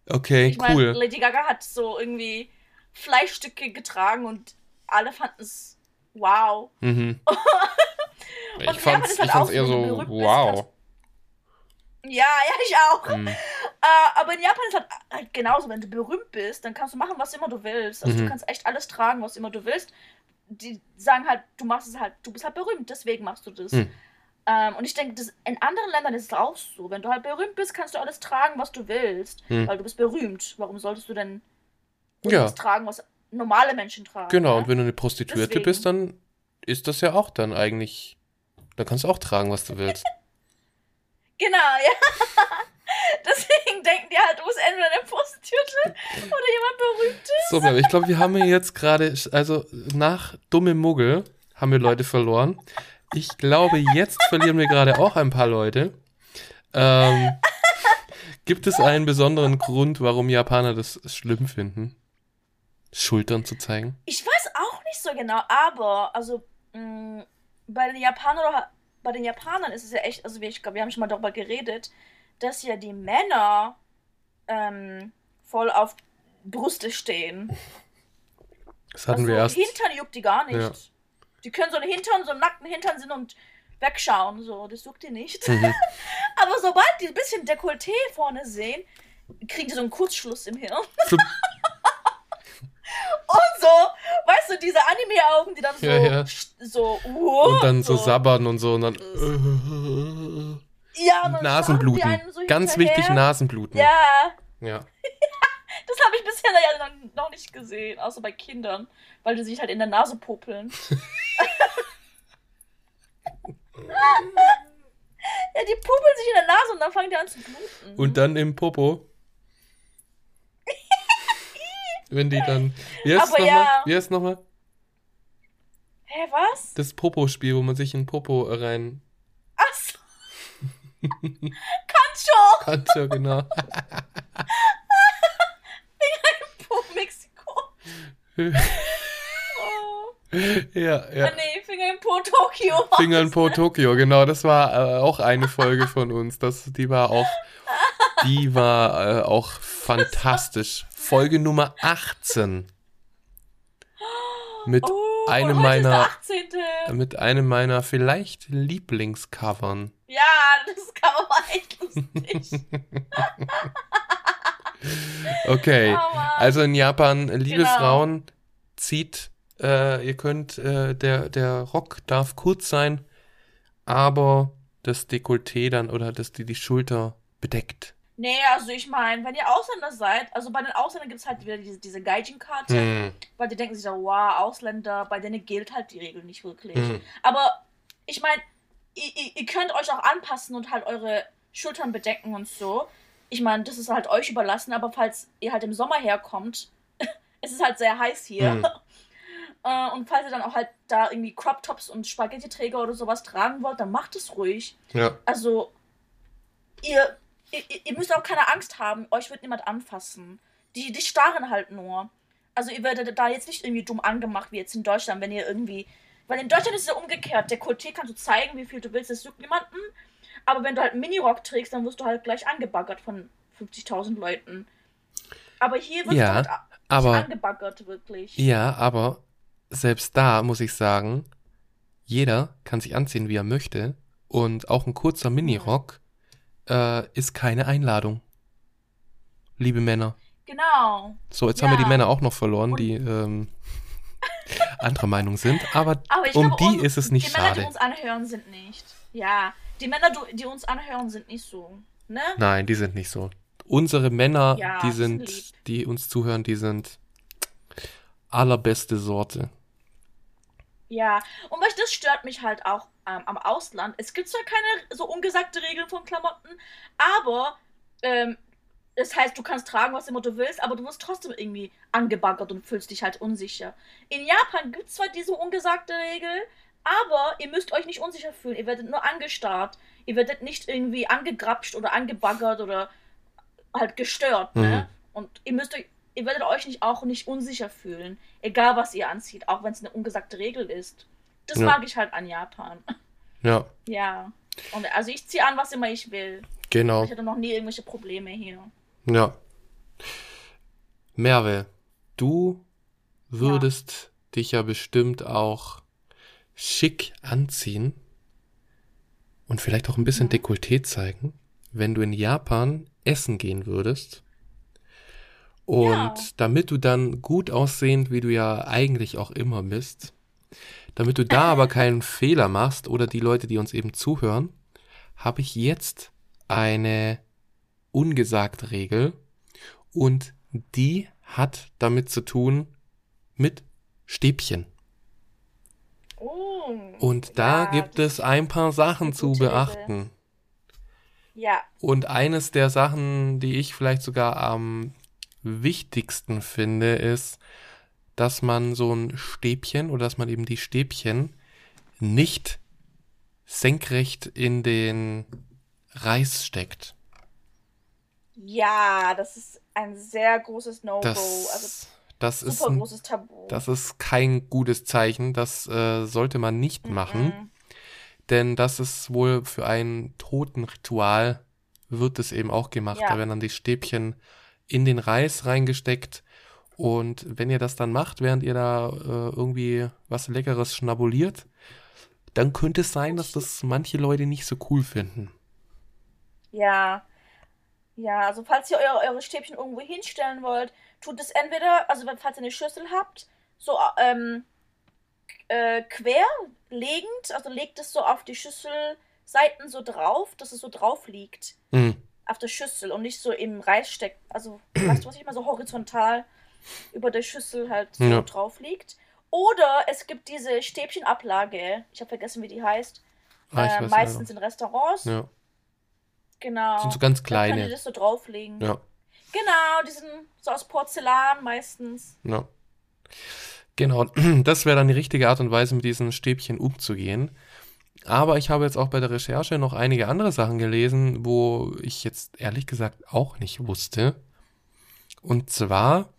okay, Ich meine, cool. Lady Gaga hat so irgendwie Fleischstücke getragen und alle fanden es wow. Mhm. Ich fand's, ist halt fand's auch eher so, wow. Ja, ja, ich auch. Mhm. Äh, aber in Japan ist halt, halt genauso, wenn du berühmt bist, dann kannst du machen, was immer du willst. Also Mhm. du kannst echt alles tragen, was immer du willst. Die sagen halt, du machst es halt, du bist halt berühmt, deswegen machst du das. Mhm. Ähm, und ich denke, das, in anderen Ländern ist es auch so. Wenn du halt berühmt bist, kannst du alles tragen, was du willst. Mhm. Weil du bist berühmt. Warum solltest du denn Ja. irgendwas tragen, was normale Menschen tragen? Genau, ja? und wenn du eine Prostituierte Deswegen. bist, dann ist das ja auch dann eigentlich. Da kannst du auch tragen, was du willst. Genau, ja. Deswegen denken die halt, du bist entweder eine Prostituierte oder jemand Berühmtes. So, ich glaube, wir haben hier jetzt gerade, also nach dumme Muggel haben wir Leute verloren. Ich glaube, jetzt verlieren wir gerade auch ein paar Leute. Ähm, gibt es einen besonderen Grund, warum Japaner das schlimm finden, Schultern zu zeigen? Ich weiß auch nicht so genau, aber also mh, bei den Japanern bei den Japanern ist es ja echt, also wir- ich glaube, wir haben schon mal darüber geredet, dass ja die Männer ähm, voll auf Brüste stehen. Das hatten also wir erst. Hintern juckt die gar nicht. Ja. Die können so einen Hintern, so einen nackten Hintern sind und wegschauen, so, das juckt die nicht. Mhm. Aber sobald die ein bisschen Dekolleté vorne sehen, kriegen die so einen Kurzschluss im Hirn. So, Und so, weißt du, diese Anime-Augen, die dann so, Ja, ja. so, uh, und dann so sabbern und so und dann. äh, Ja, und dann Nasenbluten. so Ganz wichtig, Nasenbluten. Ja, Ja. Das habe ich bisher ja noch, nicht gesehen, außer bei Kindern, weil die sich halt in der Nase popeln. ja, die popeln sich in der Nase und dann fangen die an zu bluten. Und dann im Popo. Wenn die dann. Wie heißt Aber nochmal? ja. Wie heißt nochmal? Hä, was? Das Popo-Spiel, wo man sich in Popo rein Achso. Kancho! kann. Ja, genau. Po Mexiko. Oh. ja, Ah, ja. nee, Finger im Po Tokio. Finger in Po Tokio, genau. Das war äh, auch eine Folge von uns. Das, die war auch. Die war äh, auch fantastisch. Folge Nummer 18. Mit Oh, einem meiner- 18. mit einem meiner vielleicht Lieblingscovern. Ja, das kann man mal echt lustig. Okay. Oh. Also in Japan, liebe Genau. Frauen, zieht, äh, ihr könnt, äh, der, der Rock darf kurz sein, aber das Dekolleté dann oder das die, die Schulter bedeckt. Nee, also ich meine, wenn ihr Ausländer seid, also bei den Ausländern gibt es halt wieder diese, diese Gaijin-Karte, Hm. weil die denken sich so, wow, Ausländer, bei denen gilt halt die Regel nicht wirklich. Hm. Aber ich meine, ihr- ihr könnt euch auch anpassen und halt eure Schultern bedecken und so. Ich meine, das ist halt euch überlassen, aber falls ihr halt im Sommer herkommt, es ist halt sehr heiß hier. Mhm. Äh, und falls ihr dann auch halt da irgendwie Crop Tops und Spaghetti-Träger oder sowas tragen wollt, dann macht es ruhig. Ja. Also, ihr, ihr, ihr müsst auch keine Angst haben, euch wird niemand anfassen. Die, die starren halt nur. Also ihr werdet da jetzt nicht irgendwie dumm angemacht wie jetzt in Deutschland, wenn ihr irgendwie. Weil in Deutschland ist es ja umgekehrt. Der Kultier kannst du zeigen, wie viel du willst, es juckt niemanden. Aber wenn du halt einen Minirock trägst, dann wirst du halt gleich angebaggert von 50.000 Leuten. Aber hier wird ja, halt aber, angebaggert, wirklich. Ja, aber selbst da muss ich sagen, jeder kann sich anziehen, wie er möchte. Und auch ein kurzer Minirock äh, ist keine Einladung. Liebe Männer. Genau. So, jetzt Ja. haben wir die Männer auch noch verloren, Und- die ähm, anderer Meinung sind. Aber, Aber um glaube, die uns- ist es nicht Die Männer, die schade. uns anhören, sind nicht. Ja, die Männer, die uns anhören, sind nicht so. Ne? Nein, die sind nicht so. Unsere Männer, Ja, die die sind lieb. die uns zuhören, die sind allerbeste Sorte. Ja, und du, das stört mich halt auch ähm, am Ausland. Es gibt zwar keine so ungesagte Regeln von Klamotten, aber ähm, das heißt, du kannst tragen, was immer du willst, aber du wirst trotzdem irgendwie angebaggert und fühlst dich halt unsicher. In Japan gibt es zwar diese ungesagte Regel, aber ihr müsst euch nicht unsicher fühlen. Ihr werdet nur angestarrt. Ihr werdet nicht irgendwie angegrapscht oder angebaggert oder halt gestört, ne? Und ihr müsst euch, ihr werdet euch nicht auch nicht unsicher fühlen, egal was ihr anzieht, auch wenn es eine ungesagte Regel ist. Das Ja. mag ich halt an Japan. Ja, ja. Und also ich ziehe an, was immer ich will. genau. Ich hatte noch nie irgendwelche Probleme hier. Ja. Merve, du würdest dich ja bestimmt auch schick anziehen und vielleicht auch ein bisschen Mhm. Dekolleté zeigen, wenn du in Japan essen gehen würdest. Und Ja. damit du dann gut aussehend, wie du ja eigentlich auch immer bist, damit du da aber keinen Fehler machst oder die Leute, die uns eben zuhören, habe ich jetzt eine ungesagte Regel und die hat damit zu tun mit Stäbchen. Oh. Und da ja, gibt es ein paar Sachen zu beachten. Ja. Und eines der Sachen, die ich vielleicht sogar am wichtigsten finde, ist, dass man so ein Stäbchen oder dass man eben die Stäbchen nicht senkrecht in den Reis steckt. Ja, das ist ein sehr großes No-Go. Also Das, ist, ein- das ist kein gutes Zeichen. Das äh, sollte man nicht machen. Mhm. Denn das ist wohl für ein Totenritual wird es eben auch gemacht. Ja. Da werden dann die Stäbchen in den Reis reingesteckt. Und wenn ihr das dann macht, während ihr da äh, irgendwie was Leckeres schnabuliert, dann könnte es sein, dass das manche Leute nicht so cool finden. Ja. Ja, also falls ihr eure, eure Stäbchen irgendwo hinstellen wollt, tut es entweder, also falls ihr eine Schüssel habt, so ähm, äh, quer legend, also legt es so auf die Schüsselseiten so drauf, dass es so drauf liegt. Hm. Auf der Schüssel und nicht so im Reis steckt. Also, weißt du, was ich meine? So horizontal über der Schüssel halt so Ja. drauf liegt. Oder es gibt diese Stäbchenablage, ich habe vergessen, wie die heißt. Ah, äh, meistens in Restaurants. Ja. Genau. Das sind so ganz Da könnt ihr kleine. das so drauflegen. Ja. Genau, die sind so aus Porzellan meistens. Ja. Genau, das wäre dann die richtige Art und Weise, mit diesen Stäbchen umzugehen. Aber ich habe jetzt auch bei der Recherche noch einige andere Sachen gelesen, wo ich jetzt ehrlich gesagt auch nicht wusste. Und zwar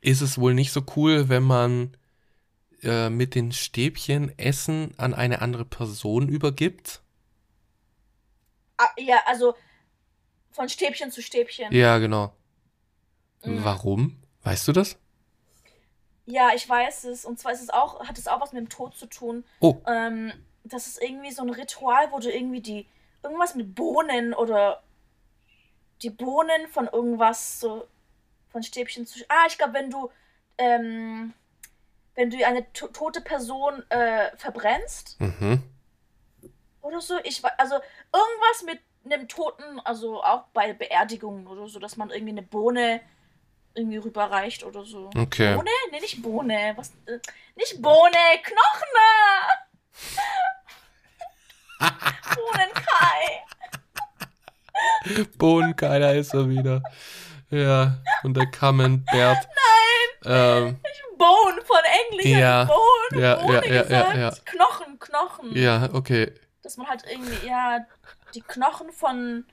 ist es wohl nicht so cool, wenn man äh, mit den Stäbchen Essen an eine andere Person übergibt. Ah, ja, also von Stäbchen zu Stäbchen. Ja, genau. Mhm. Warum? Weißt du das? Ja, ich weiß es. Und zwar ist es auch, hat es auch was mit dem Tod zu tun. Oh, Ähm, das ist irgendwie so ein Ritual, wo du irgendwie die, irgendwas mit Bohnen oder die Bohnen von irgendwas so, von Stäbchen zu, ah, ich glaube, wenn du, ähm, wenn du eine to tote Person äh, verbrennst mhm. Oder so, ich weiß, also irgendwas mit einem Toten, also auch bei Beerdigungen oder so, dass man irgendwie eine Bohne irgendwie rüberreicht oder so. Okay. Bohne? Nee, nicht Bohne. Was? Äh, nicht Bohne, Knochen! Bohnenkai. Bohnenkeiler ist er wieder. Ja, und der Camembert. Ähm, Bone von Englisch. Ja. Bone, Ja, Bohne ja, ja, gesagt. ja, ja. Knochen, Knochen. ja, okay. Dass man halt irgendwie, ja, die Knochen von,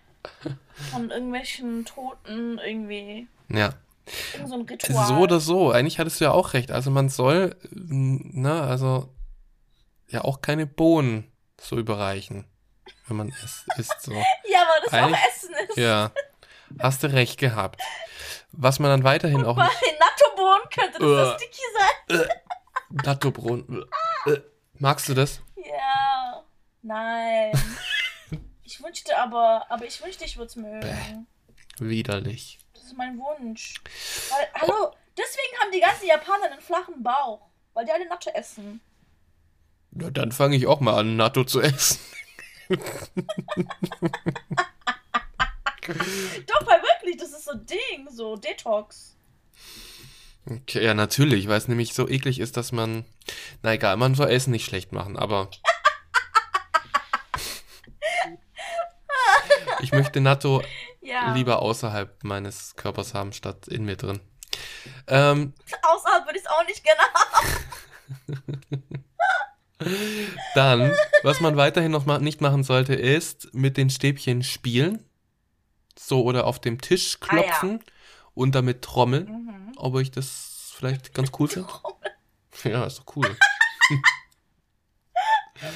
von irgendwelchen Toten irgendwie. Ja. Irgend so ein Ritual. So oder so, eigentlich hattest du ja auch recht. Also man soll, m, ne, also ja auch keine Bohnen so überreichen, wenn man es isst so. Ja, aber das Eigentlich- auch Essen ist. Ja, hast du recht gehabt. Was man dann weiterhin auch Bei nicht. Nattobohnen könnte das so sticky sein. Äh, Magst du das? Ja. Nein. Ich wünschte aber, aber ich wünschte, ich würde es mögen. Widerlich. Das ist mein Wunsch. Weil, hallo, deswegen haben die ganzen Japaner einen flachen Bauch. Weil die alle Natto essen. Na, dann fange ich auch mal an, Natto zu essen. Doch, weil wirklich, das ist so ein Ding, so Detox. Okay, ja, natürlich, weil es nämlich so eklig ist, dass man. Na egal, man soll Essen nicht schlecht machen, aber. Ich möchte Natto Ja. lieber außerhalb meines Körpers haben, statt in mir drin. Ähm, Außerhalb würde ich es auch nicht gerne haben. dann, was man weiterhin noch ma nicht machen sollte, ist mit den Stäbchen spielen. So, oder auf dem Tisch Ah, ja. klopfen und damit trommeln. Mhm. Ob ich das vielleicht ganz cool finde? Ja, ist doch cool.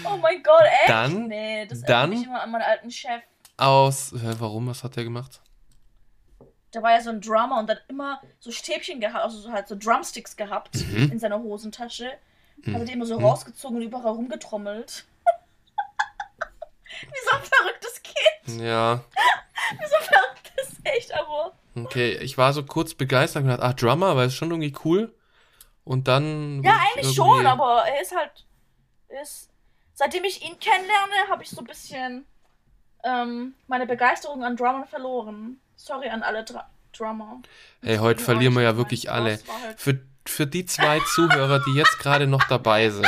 Oh mein Gott, echt? Dann- nee, das dann- erinnert mich immer an meinen alten Chef. Aus. Hä, warum? Was hat der gemacht? Da war ja so ein Drummer und hat immer so Stäbchen gehabt, also so halt so Drumsticks gehabt Mhm. in seiner Hosentasche. Hat er die immer so Mhm. rausgezogen und überall rumgetrommelt. Wie so ein verrücktes Kind. Ja, Wie so ein verrücktes, echt, aber. okay. Ich war so kurz begeistert und gedacht, ach, Drummer, weil es schon irgendwie cool. Und dann. Ja, eigentlich schon, aber er ist halt. Ist, seitdem ich ihn kennenlerne, habe ich so ein bisschen ähm, meine Begeisterung an Drummern verloren. Sorry an alle Dra Drummer. Hey, heute verlieren wir ja mein, wirklich alle. halt- Für, für die zwei Zuhörer, die jetzt gerade noch dabei sind.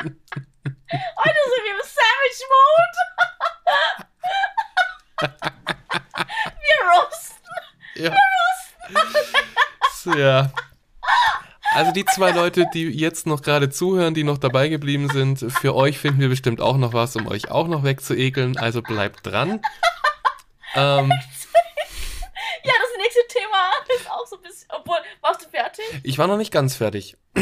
Heute sind wir im Savage Mode. wir roasten. Ja. So, ja. Also die zwei Leute, die jetzt noch gerade zuhören, die noch dabei geblieben sind, für euch finden wir bestimmt auch noch was, um euch auch noch wegzuekeln. Also bleibt dran. Ähm, Ja, das nächste Thema ist auch so ein bisschen. Obwohl, warst du fertig? ich war noch nicht ganz fertig.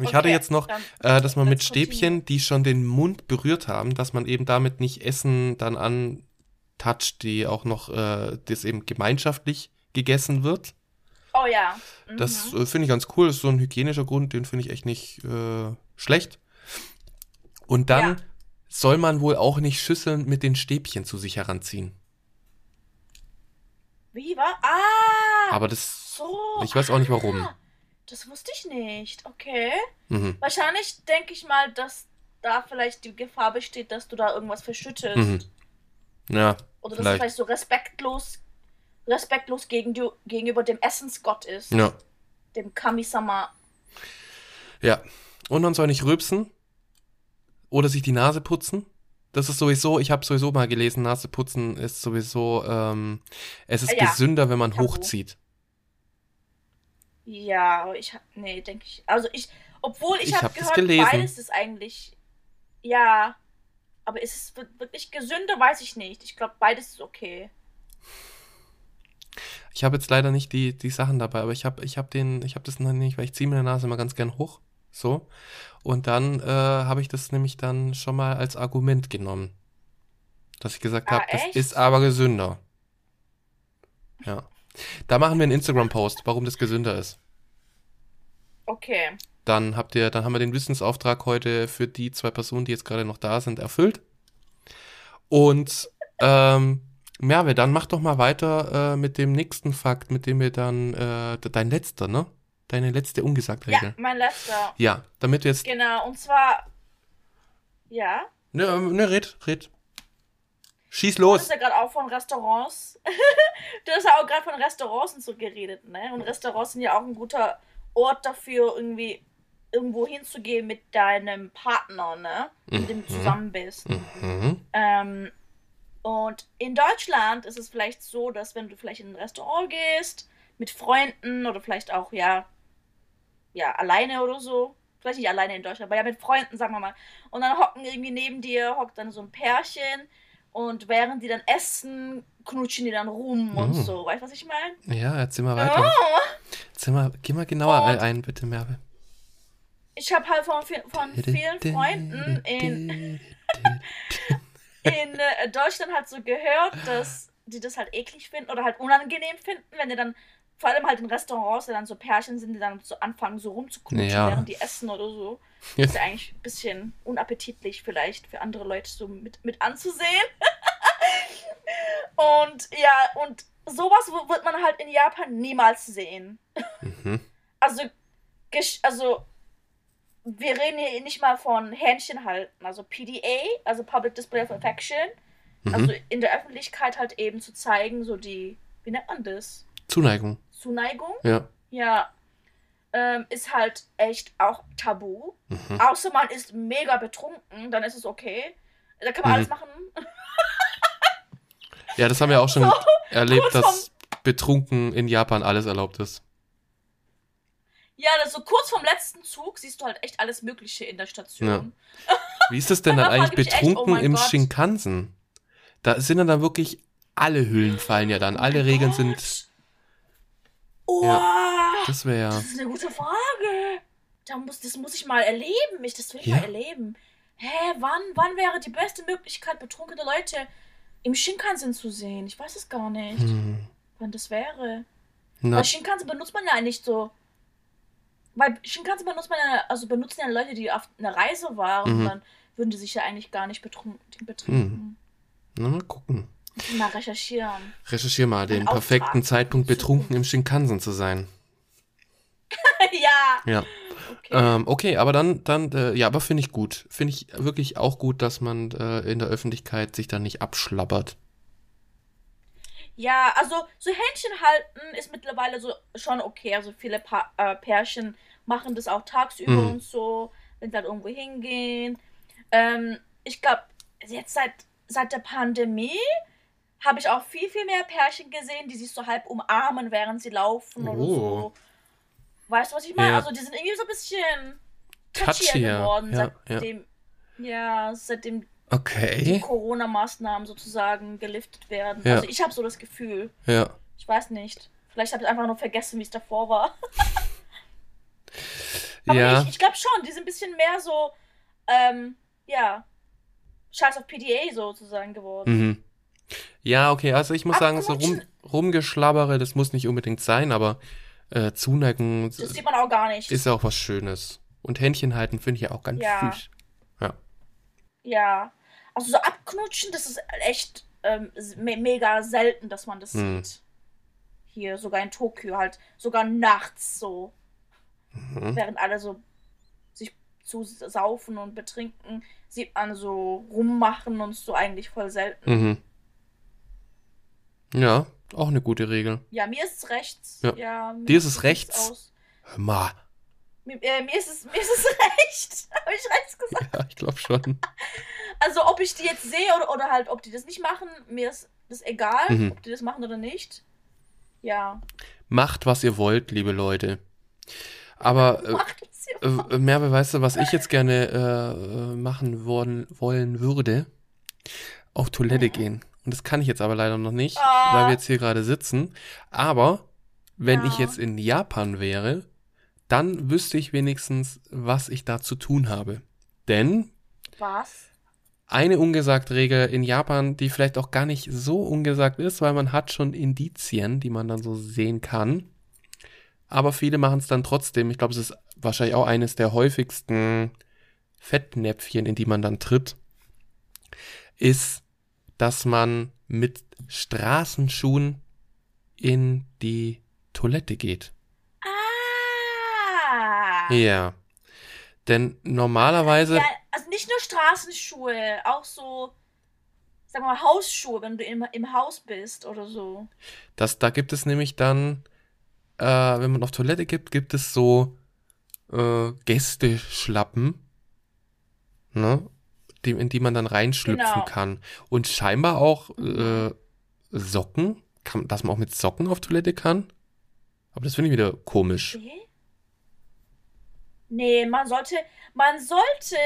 Ich hatte Okay, jetzt noch, äh, dass man mit continue. Stäbchen, die schon den Mund berührt haben, dass man eben damit nicht Essen dann antoucht, die auch noch, äh, das eben gemeinschaftlich gegessen wird. Oh ja. Mhm. Das äh, finde ich ganz cool. Das ist so ein hygienischer Grund, den finde ich echt nicht äh, schlecht. Und dann Ja. soll man wohl auch nicht Schüsseln mit den Stäbchen zu sich heranziehen. Wie war? Ah! Aber das, so. ich weiß auch nicht warum. Ah, das wusste ich nicht. Okay. Mhm. Wahrscheinlich denke ich mal, dass da vielleicht die Gefahr besteht, dass du da irgendwas verschüttest. Mhm. Ja, Oder dass es vielleicht. vielleicht so respektlos, respektlos gegen du, gegenüber dem Essensgott ist. ja, Dem Kami-sama. ja. Und man soll nicht rülpsen oder sich die Nase putzen. Das ist sowieso, ich habe sowieso mal gelesen, Nase putzen ist sowieso, ähm, es ist Ja, gesünder, wenn man Tabu. hochzieht. Ja, aber ich. Nee, denke ich. Also ich. Obwohl ich, Ich habe hab gehört, gelesen. beides ist eigentlich. Ja. Aber ist es wir- wirklich gesünder, weiß ich nicht. Ich glaube, beides ist okay. Ich habe jetzt leider nicht die, die Sachen dabei, aber ich habe ich hab den, ich habe das noch nicht, weil ich ziehe meine Nase immer ganz gern hoch. So. Und dann äh, habe ich das nämlich dann schon mal als Argument genommen. Dass ich gesagt Ah, habe, das ist aber gesünder. Ja. Da machen wir einen Instagram-Post, warum das gesünder ist. Okay. Dann habt ihr, dann haben wir den Wissensauftrag heute für die zwei Personen, die jetzt gerade noch da sind, erfüllt. Und ähm, Merve, dann mach doch mal weiter äh, mit dem nächsten Fakt, mit dem wir dann, äh, dein letzter, ne? Deine letzte ungesagt Ja, Regel. mein letzter. Ja, damit du jetzt. Genau, und zwar. Ja. Ne, ähm, ne, red, red. Schieß Du los. hast ja gerade auch von Restaurants. du hast ja auch gerade von Restaurants und so geredet, ne? Und Restaurants sind ja auch ein guter Ort dafür, irgendwie irgendwo hinzugehen mit deinem Partner, ne? Mit dem Mhm. du zusammen bist. Mhm. Ähm, und in Deutschland ist es vielleicht so, dass wenn du vielleicht in ein Restaurant gehst, mit Freunden oder vielleicht auch, ja, ja, alleine oder so, vielleicht nicht alleine in Deutschland, aber ja, mit Freunden, sagen wir mal, und dann hocken irgendwie neben dir, hockt dann so ein Pärchen und während die dann essen, knutschen die dann rum und Mhm. so, weißt du, was ich meine? Ja, erzähl mal weiter. Oh. Erzähl mal, geh mal genauer Und- ein, bitte, Merve. Ich habe halt von, von vielen Freunden in, in äh, Deutschland halt so gehört, dass die das halt eklig finden oder halt unangenehm finden, wenn die dann, vor allem halt in Restaurants, wenn dann so Pärchen sind, die dann so anfangen, so rumzuknutschen, Ja. während die essen oder so. Das ist ja eigentlich ein bisschen unappetitlich vielleicht für andere Leute so mit, mit anzusehen. und ja, und sowas wird man halt in Japan niemals sehen. Mhm. Also, also wir reden hier nicht mal von Händchen halten, also PDA, also Public Display of Affection, Mhm. also in der Öffentlichkeit halt eben zu zeigen, so die, wie nennt man das? Zuneigung. Zuneigung? Ja. Ja, ähm, ist halt echt auch tabu. Mhm. Außer man ist mega betrunken, dann ist es okay. Da kann man Mhm. alles machen. Ja, das haben wir auch schon So, erlebt, dass betrunken in Japan alles erlaubt ist. Ja, das so kurz vorm letzten Zug siehst du halt echt alles Mögliche in der Station. Wie ist es denn dann eigentlich mich echt, betrunken oh im Gott. Shinkansen? Da sind dann, dann wirklich alle Hüllen fallen ja dann, Oh alle mein Regeln Gott. sind. Oh, Das wäre ja. das ist eine gute Frage. Da muss, das muss ich mal erleben. Ich, das will ich Ja. mal erleben. Hä, wann, wann wäre die beste Möglichkeit, betrunkene Leute im Shinkansen zu sehen? Ich weiß es gar nicht, Hm. wann das wäre. Na, Weil Shinkansen benutzt man ja nicht so. Weil Shinkansen benutzt man ja, also benutzen ja Leute, die auf einer Reise waren. Mhm. Dann würden die sich ja eigentlich gar nicht betrunken. betrinken. na, mal gucken. Mal recherchieren. Recherchier mal den perfekten. Zeitpunkt, betrunken im Shinkansen zu sein. ja. Ja. Okay. Ähm, okay, aber dann, dann, äh, ja, aber finde ich gut. Finde ich wirklich auch gut, dass man äh, in der Öffentlichkeit sich da nicht abschlabbert. Ja, also so Händchen halten ist mittlerweile so schon okay. Also viele pa äh, Pärchen machen das auch tagsüber Mhm. und so, wenn sie halt irgendwo hingehen. Ähm, ich glaube, jetzt seit, seit der Pandemie habe ich auch viel, viel mehr Pärchen gesehen, die sich so halb umarmen, während sie laufen oder Oh. so. Weißt du, was ich meine? Ja. Also die sind irgendwie so ein bisschen touchier Touchier, geworden, ja, ja. seitdem, ja. seitdem die Okay. Corona-Maßnahmen sozusagen geliftet werden. Ja. Also ich habe so das Gefühl. Ja. Ich weiß nicht. Vielleicht habe ich einfach nur vergessen, wie es davor war. Aber Ja. ich, ich glaube schon, die sind ein bisschen mehr so, ähm, ja, Scheiß auf PDA sozusagen geworden. Mhm. Ja, okay, also ich muss sagen, so rum, rumgeschlabbere, das muss nicht unbedingt sein, aber äh, Zuneigung Das sieht man auch gar nicht. ist ja auch was Schönes. Und Händchen halten finde ich ja auch ganz Ja. süß. Ja. Also so abknutschen, das ist echt ähm, me mega selten, dass man das Hm. sieht. Hier, sogar in Tokio halt, sogar nachts so. Mhm. während alle so sich zu saufen und betrinken, sieht man so rummachen und so eigentlich voll selten. Mhm. Ja, auch eine gute Regel. Ja, mir ist es rechts. Ja. Ja, mir Dir ist es rechts? Aus. Hör mal. Mir, äh, mir, ist es, mir ist es recht. Habe ich rechts gesagt? Ja, ich glaube schon. Also, ob ich die jetzt sehe oder, oder halt, ob die das nicht machen, mir ist das egal, Mhm. ob die das machen oder nicht. Ja. Macht, was ihr wollt, liebe Leute. Aber äh, äh, Merve, weißt du, was ich jetzt gerne äh, machen wollen, wollen würde? Auf Toilette gehen. Und das kann ich jetzt aber leider noch nicht, Ah. weil wir jetzt hier gerade sitzen. Aber wenn ich Ja. jetzt in Japan wäre, dann wüsste ich wenigstens, was ich da zu tun habe. Denn Was? eine ungesagte Regel in Japan, die vielleicht auch gar nicht so ungesagt ist, weil man hat schon Indizien, die man dann so sehen kann. Aber viele machen es dann trotzdem. Ich glaube, es ist wahrscheinlich auch eines der häufigsten Fettnäpfchen, in die man dann tritt, ist, dass man mit Straßenschuhen in die Toilette geht. Ja. Denn normalerweise, Ja, also nicht nur Straßenschuhe, auch so, sagen wir mal, Hausschuhe, wenn du im, im Haus bist oder so. das, da gibt es nämlich dann, äh, wenn man auf Toilette gibt, gibt es so, äh, Gästeschlappen, ne? Die, in die man dann reinschlüpfen Genau. kann. Und scheinbar auch äh, Socken, kann, dass man auch mit Socken auf Toilette kann. Aber das finde ich wieder komisch. Nee? Nee, man sollte, man sollte,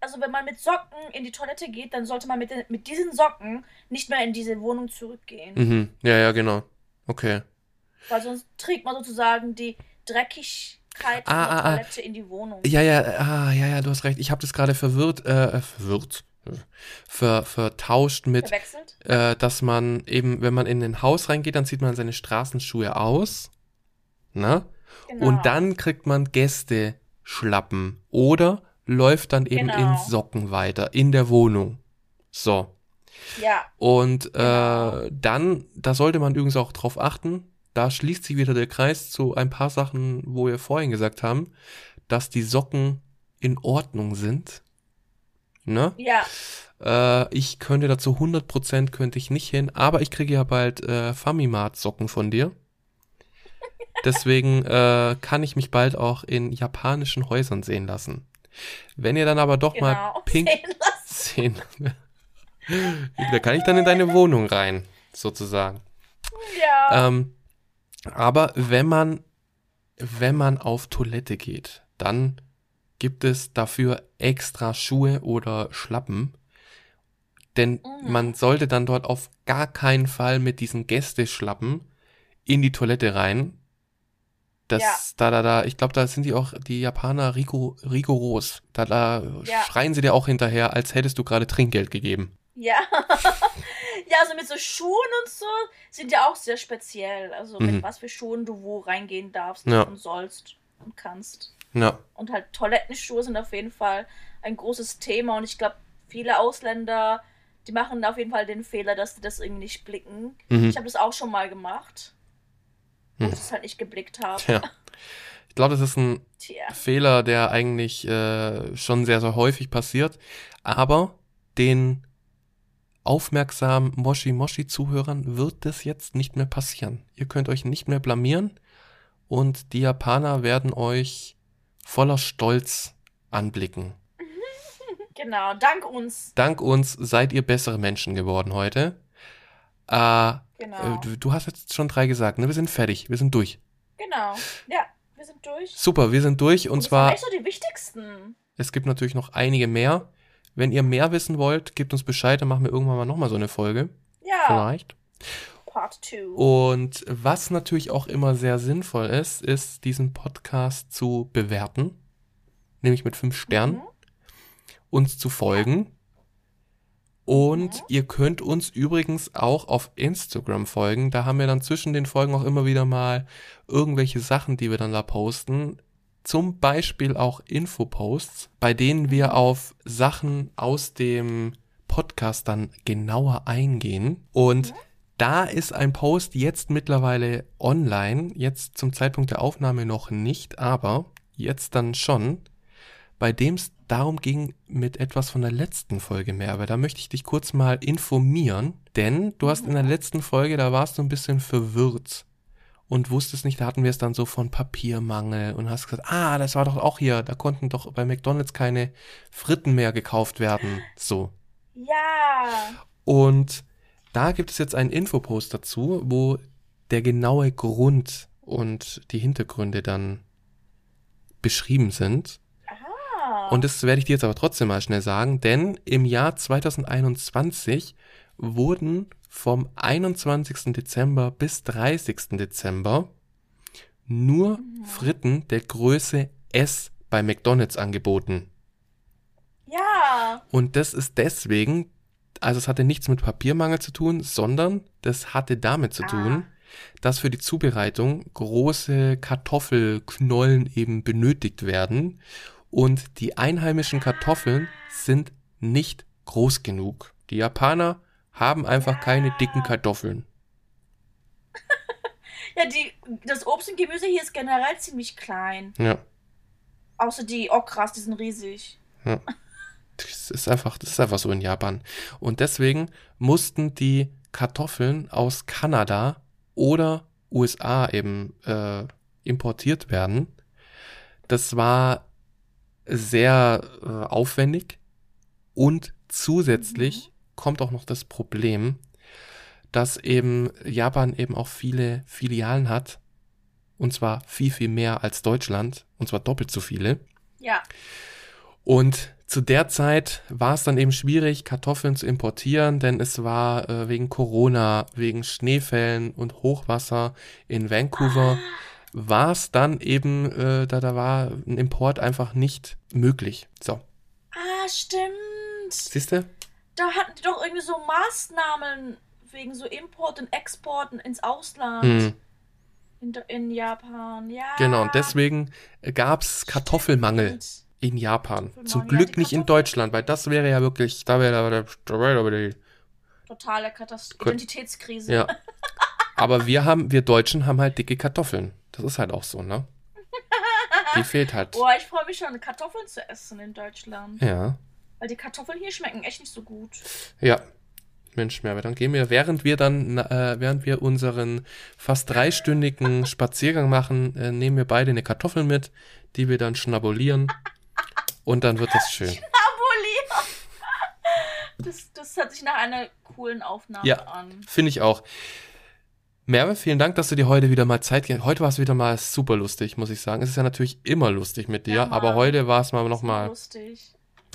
also wenn man mit Socken in die Toilette geht, dann sollte man mit, den, mit diesen Socken nicht mehr in diese Wohnung zurückgehen. Mhm. Ja, ja, genau. Okay. Weil sonst trägt man sozusagen die Dreckigkeit Ah, von der ah, ah. Toilette in die Wohnung. Ja, ja, ah, ja, ja, du hast recht. Ich habe das gerade verwirrt, äh, verwirrt, ver, vertauscht mit, äh, dass man eben, wenn man in ein Haus reingeht, dann zieht man seine Straßenschuhe aus, ne? Genau. Und dann kriegt man Gästeschlappen oder läuft dann eben Genau. in Socken weiter in der Wohnung. So. Ja, Und Genau. äh, dann, da sollte man übrigens auch drauf achten, da schließt sich wieder der Kreis zu ein paar Sachen, wo wir vorhin gesagt haben, dass die Socken in Ordnung sind. Ne? ja, Äh, ich könnte dazu 100% könnte ich nicht hin, aber ich kriege ja bald äh, Famimart Socken von dir. Deswegen äh, kann ich mich bald auch in japanischen Häusern sehen lassen. Wenn ihr dann aber doch mal genau. pink Sehen sehen, da kann ich dann in deine Wohnung rein, sozusagen. Ja. Ähm, aber wenn man, wenn man auf Toilette geht, dann gibt es dafür extra Schuhe oder Schlappen. Denn Mhm. man sollte dann dort auf gar keinen Fall mit diesen Gästeschlappen in die Toilette rein. Das, Ja. da, da, da, ich glaube, da sind die auch, die Japaner rigo, rigoros. Da, da Ja. schreien sie dir auch hinterher, als hättest du gerade Trinkgeld gegeben. Ja. ja, also mit so Schuhen und so sind ja auch sehr speziell. Also Mhm. mit was für Schuhen du wo reingehen darfst Ja. und sollst und kannst. Ja, Und halt Toilettenschuhe sind auf jeden Fall ein großes Thema. Und ich glaube, viele Ausländer, die machen auf jeden Fall den Fehler, dass sie das irgendwie nicht blicken. mhm. Ich habe das auch schon mal gemacht. Hm. ich es halt nicht geblickt habe. Tja. Ich glaube, das ist ein Tja. Fehler, der eigentlich äh, schon sehr, sehr häufig passiert. Aber den aufmerksamen Moshi-Moshi-Zuhörern wird das jetzt nicht mehr passieren. Ihr könnt euch nicht mehr blamieren und die Japaner werden euch voller Stolz anblicken. Genau, dank uns. Dank uns seid ihr bessere Menschen geworden heute. Äh, Genau. äh, du, du hast jetzt schon drei gesagt, ne? Wir sind fertig, wir sind durch. genau. Ja, wir sind durch. Super, wir sind durch und das zwar sind echt so die wichtigsten. Es gibt natürlich noch einige mehr. Wenn ihr mehr wissen wollt, gebt uns Bescheid, dann machen wir irgendwann mal nochmal so eine Folge. Ja, Vielleicht. Part 2. Und was natürlich auch immer sehr sinnvoll ist, ist, diesen Podcast zu bewerten. Nämlich mit fünf Sternen. Mhm. Uns zu folgen. Und Mhm. ihr könnt uns übrigens auch auf Instagram folgen. Da haben wir dann zwischen den Folgen auch immer wieder mal irgendwelche Sachen, die wir dann da posten. Zum Beispiel auch Infoposts, bei denen wir auf Sachen aus dem Podcast dann genauer eingehen. Und da ist ein Post jetzt mittlerweile online, jetzt zum Zeitpunkt der Aufnahme noch nicht, aber jetzt dann schon, bei dem es darum ging, mit etwas von der letzten Folge mehr. Aber da möchte ich dich kurz mal informieren, denn du hast in der letzten Folge, da warst du ein bisschen verwirrt und wusstest nicht, da hatten wir es dann so von Papiermangel und hast gesagt, ah, das war doch auch hier, da konnten doch bei McDonald's keine Fritten mehr gekauft werden. So. Ja. Und da gibt es jetzt einen Infopost dazu, wo der genaue Grund und die Hintergründe dann beschrieben sind. Und das werde ich dir jetzt aber trotzdem mal schnell sagen, denn im Jahr 2021 wurden vom 21. Dezember bis 30. Dezember nur Fritten der Größe S bei McDonald's angeboten. ja. Und das ist deswegen, also es hatte nichts mit Papiermangel zu tun, sondern das hatte damit zu Ah. tun, dass für die Zubereitung große Kartoffelknollen eben benötigt werden und die einheimischen Kartoffeln sind nicht groß genug. Die Japaner haben einfach keine dicken Kartoffeln. Ja, die, das Obst und Gemüse hier ist generell ziemlich klein. Ja, Außer die Okras, die sind riesig. ja. Das ist einfach, das ist einfach so in Japan. Und deswegen mussten die Kartoffeln aus Kanada oder USA eben äh, importiert werden. Das war sehr äh, aufwendig und zusätzlich kommt auch noch das Problem, dass eben Japan eben auch viele Filialen hat. Und zwar viel, viel mehr als Deutschland. Und zwar doppelt so viele. Ja. Und zu der Zeit war es dann eben schwierig, Kartoffeln zu importieren, denn es war äh, wegen Corona, wegen Schneefällen und Hochwasser in Vancouver, war es dann eben, äh, da, da war ein Import einfach nicht möglich. So, Ah, stimmt. siehst du? Da hatten die doch irgendwie so Maßnahmen wegen so Import und Exporten ins Ausland. Hm. In, in Japan, ja. Genau, und deswegen gab es Kartoffelmangel Stimmt. in Japan. Zum Glück nicht in Deutschland, weil das wäre ja wirklich, da wäre da, da wäre aber die Totale Katast Gut. Identitätskrise. Ja. Aber wir haben, wir Deutschen haben halt dicke Kartoffeln. Das ist halt auch so, ne? Die fehlt halt. Boah, ich freue mich schon, Kartoffeln zu essen in Deutschland. Ja. Weil die Kartoffeln hier schmecken echt nicht so gut. Ja. Mensch, Merve, dann gehen wir, während wir dann, äh, während wir unseren fast dreistündigen Spaziergang machen, äh, nehmen wir beide eine Kartoffel mit, die wir dann schnabulieren. Und dann wird das schön. Abolier! Das, das hört sich nach einer coolen Aufnahme Ja. an. Finde ich auch. Merve, vielen Dank, dass du dir heute wieder mal Zeit ge- Heute war es wieder mal super lustig, muss ich sagen. Es ist ja natürlich immer lustig mit dir, Ja, aber heute war es mal nochmal. Lustig.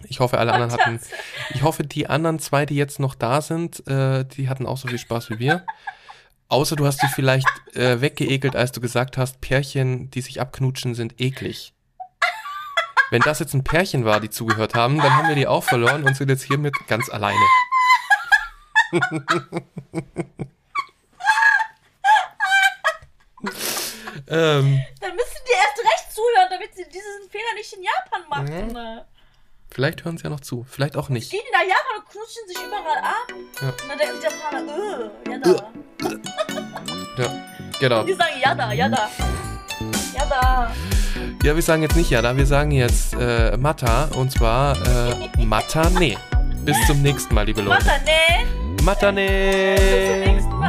Ich hoffe, alle anderen hatten. Ich hoffe, die anderen zwei, die jetzt noch da sind, äh, die hatten auch so viel Spaß wie wir. Außer du hast dich vielleicht äh, weggeekelt, als du gesagt hast, Pärchen, die sich abknutschen, sind eklig. Wenn das jetzt ein Pärchen war, die zugehört haben, dann haben wir die auch verloren und sind jetzt hiermit ganz alleine. ähm, Dann müssen die erst recht zuhören, damit sie diesen Fehler nicht in Japan machen. Mhm. ne? vielleicht hören sie ja noch zu, vielleicht auch nicht. Gehen die nach Japan und knutschen sich überall ab. Ja. Und dann denken der Japaner, äh, ja da. Ja, genau. Die sagen ja da, ja da. Ja da. Ja, wir sagen jetzt nicht Jada, wir sagen jetzt äh, Mata und zwar äh, Matane. Bis zum nächsten Mal, liebe Leute. Matane. Bis zum Matane! nächsten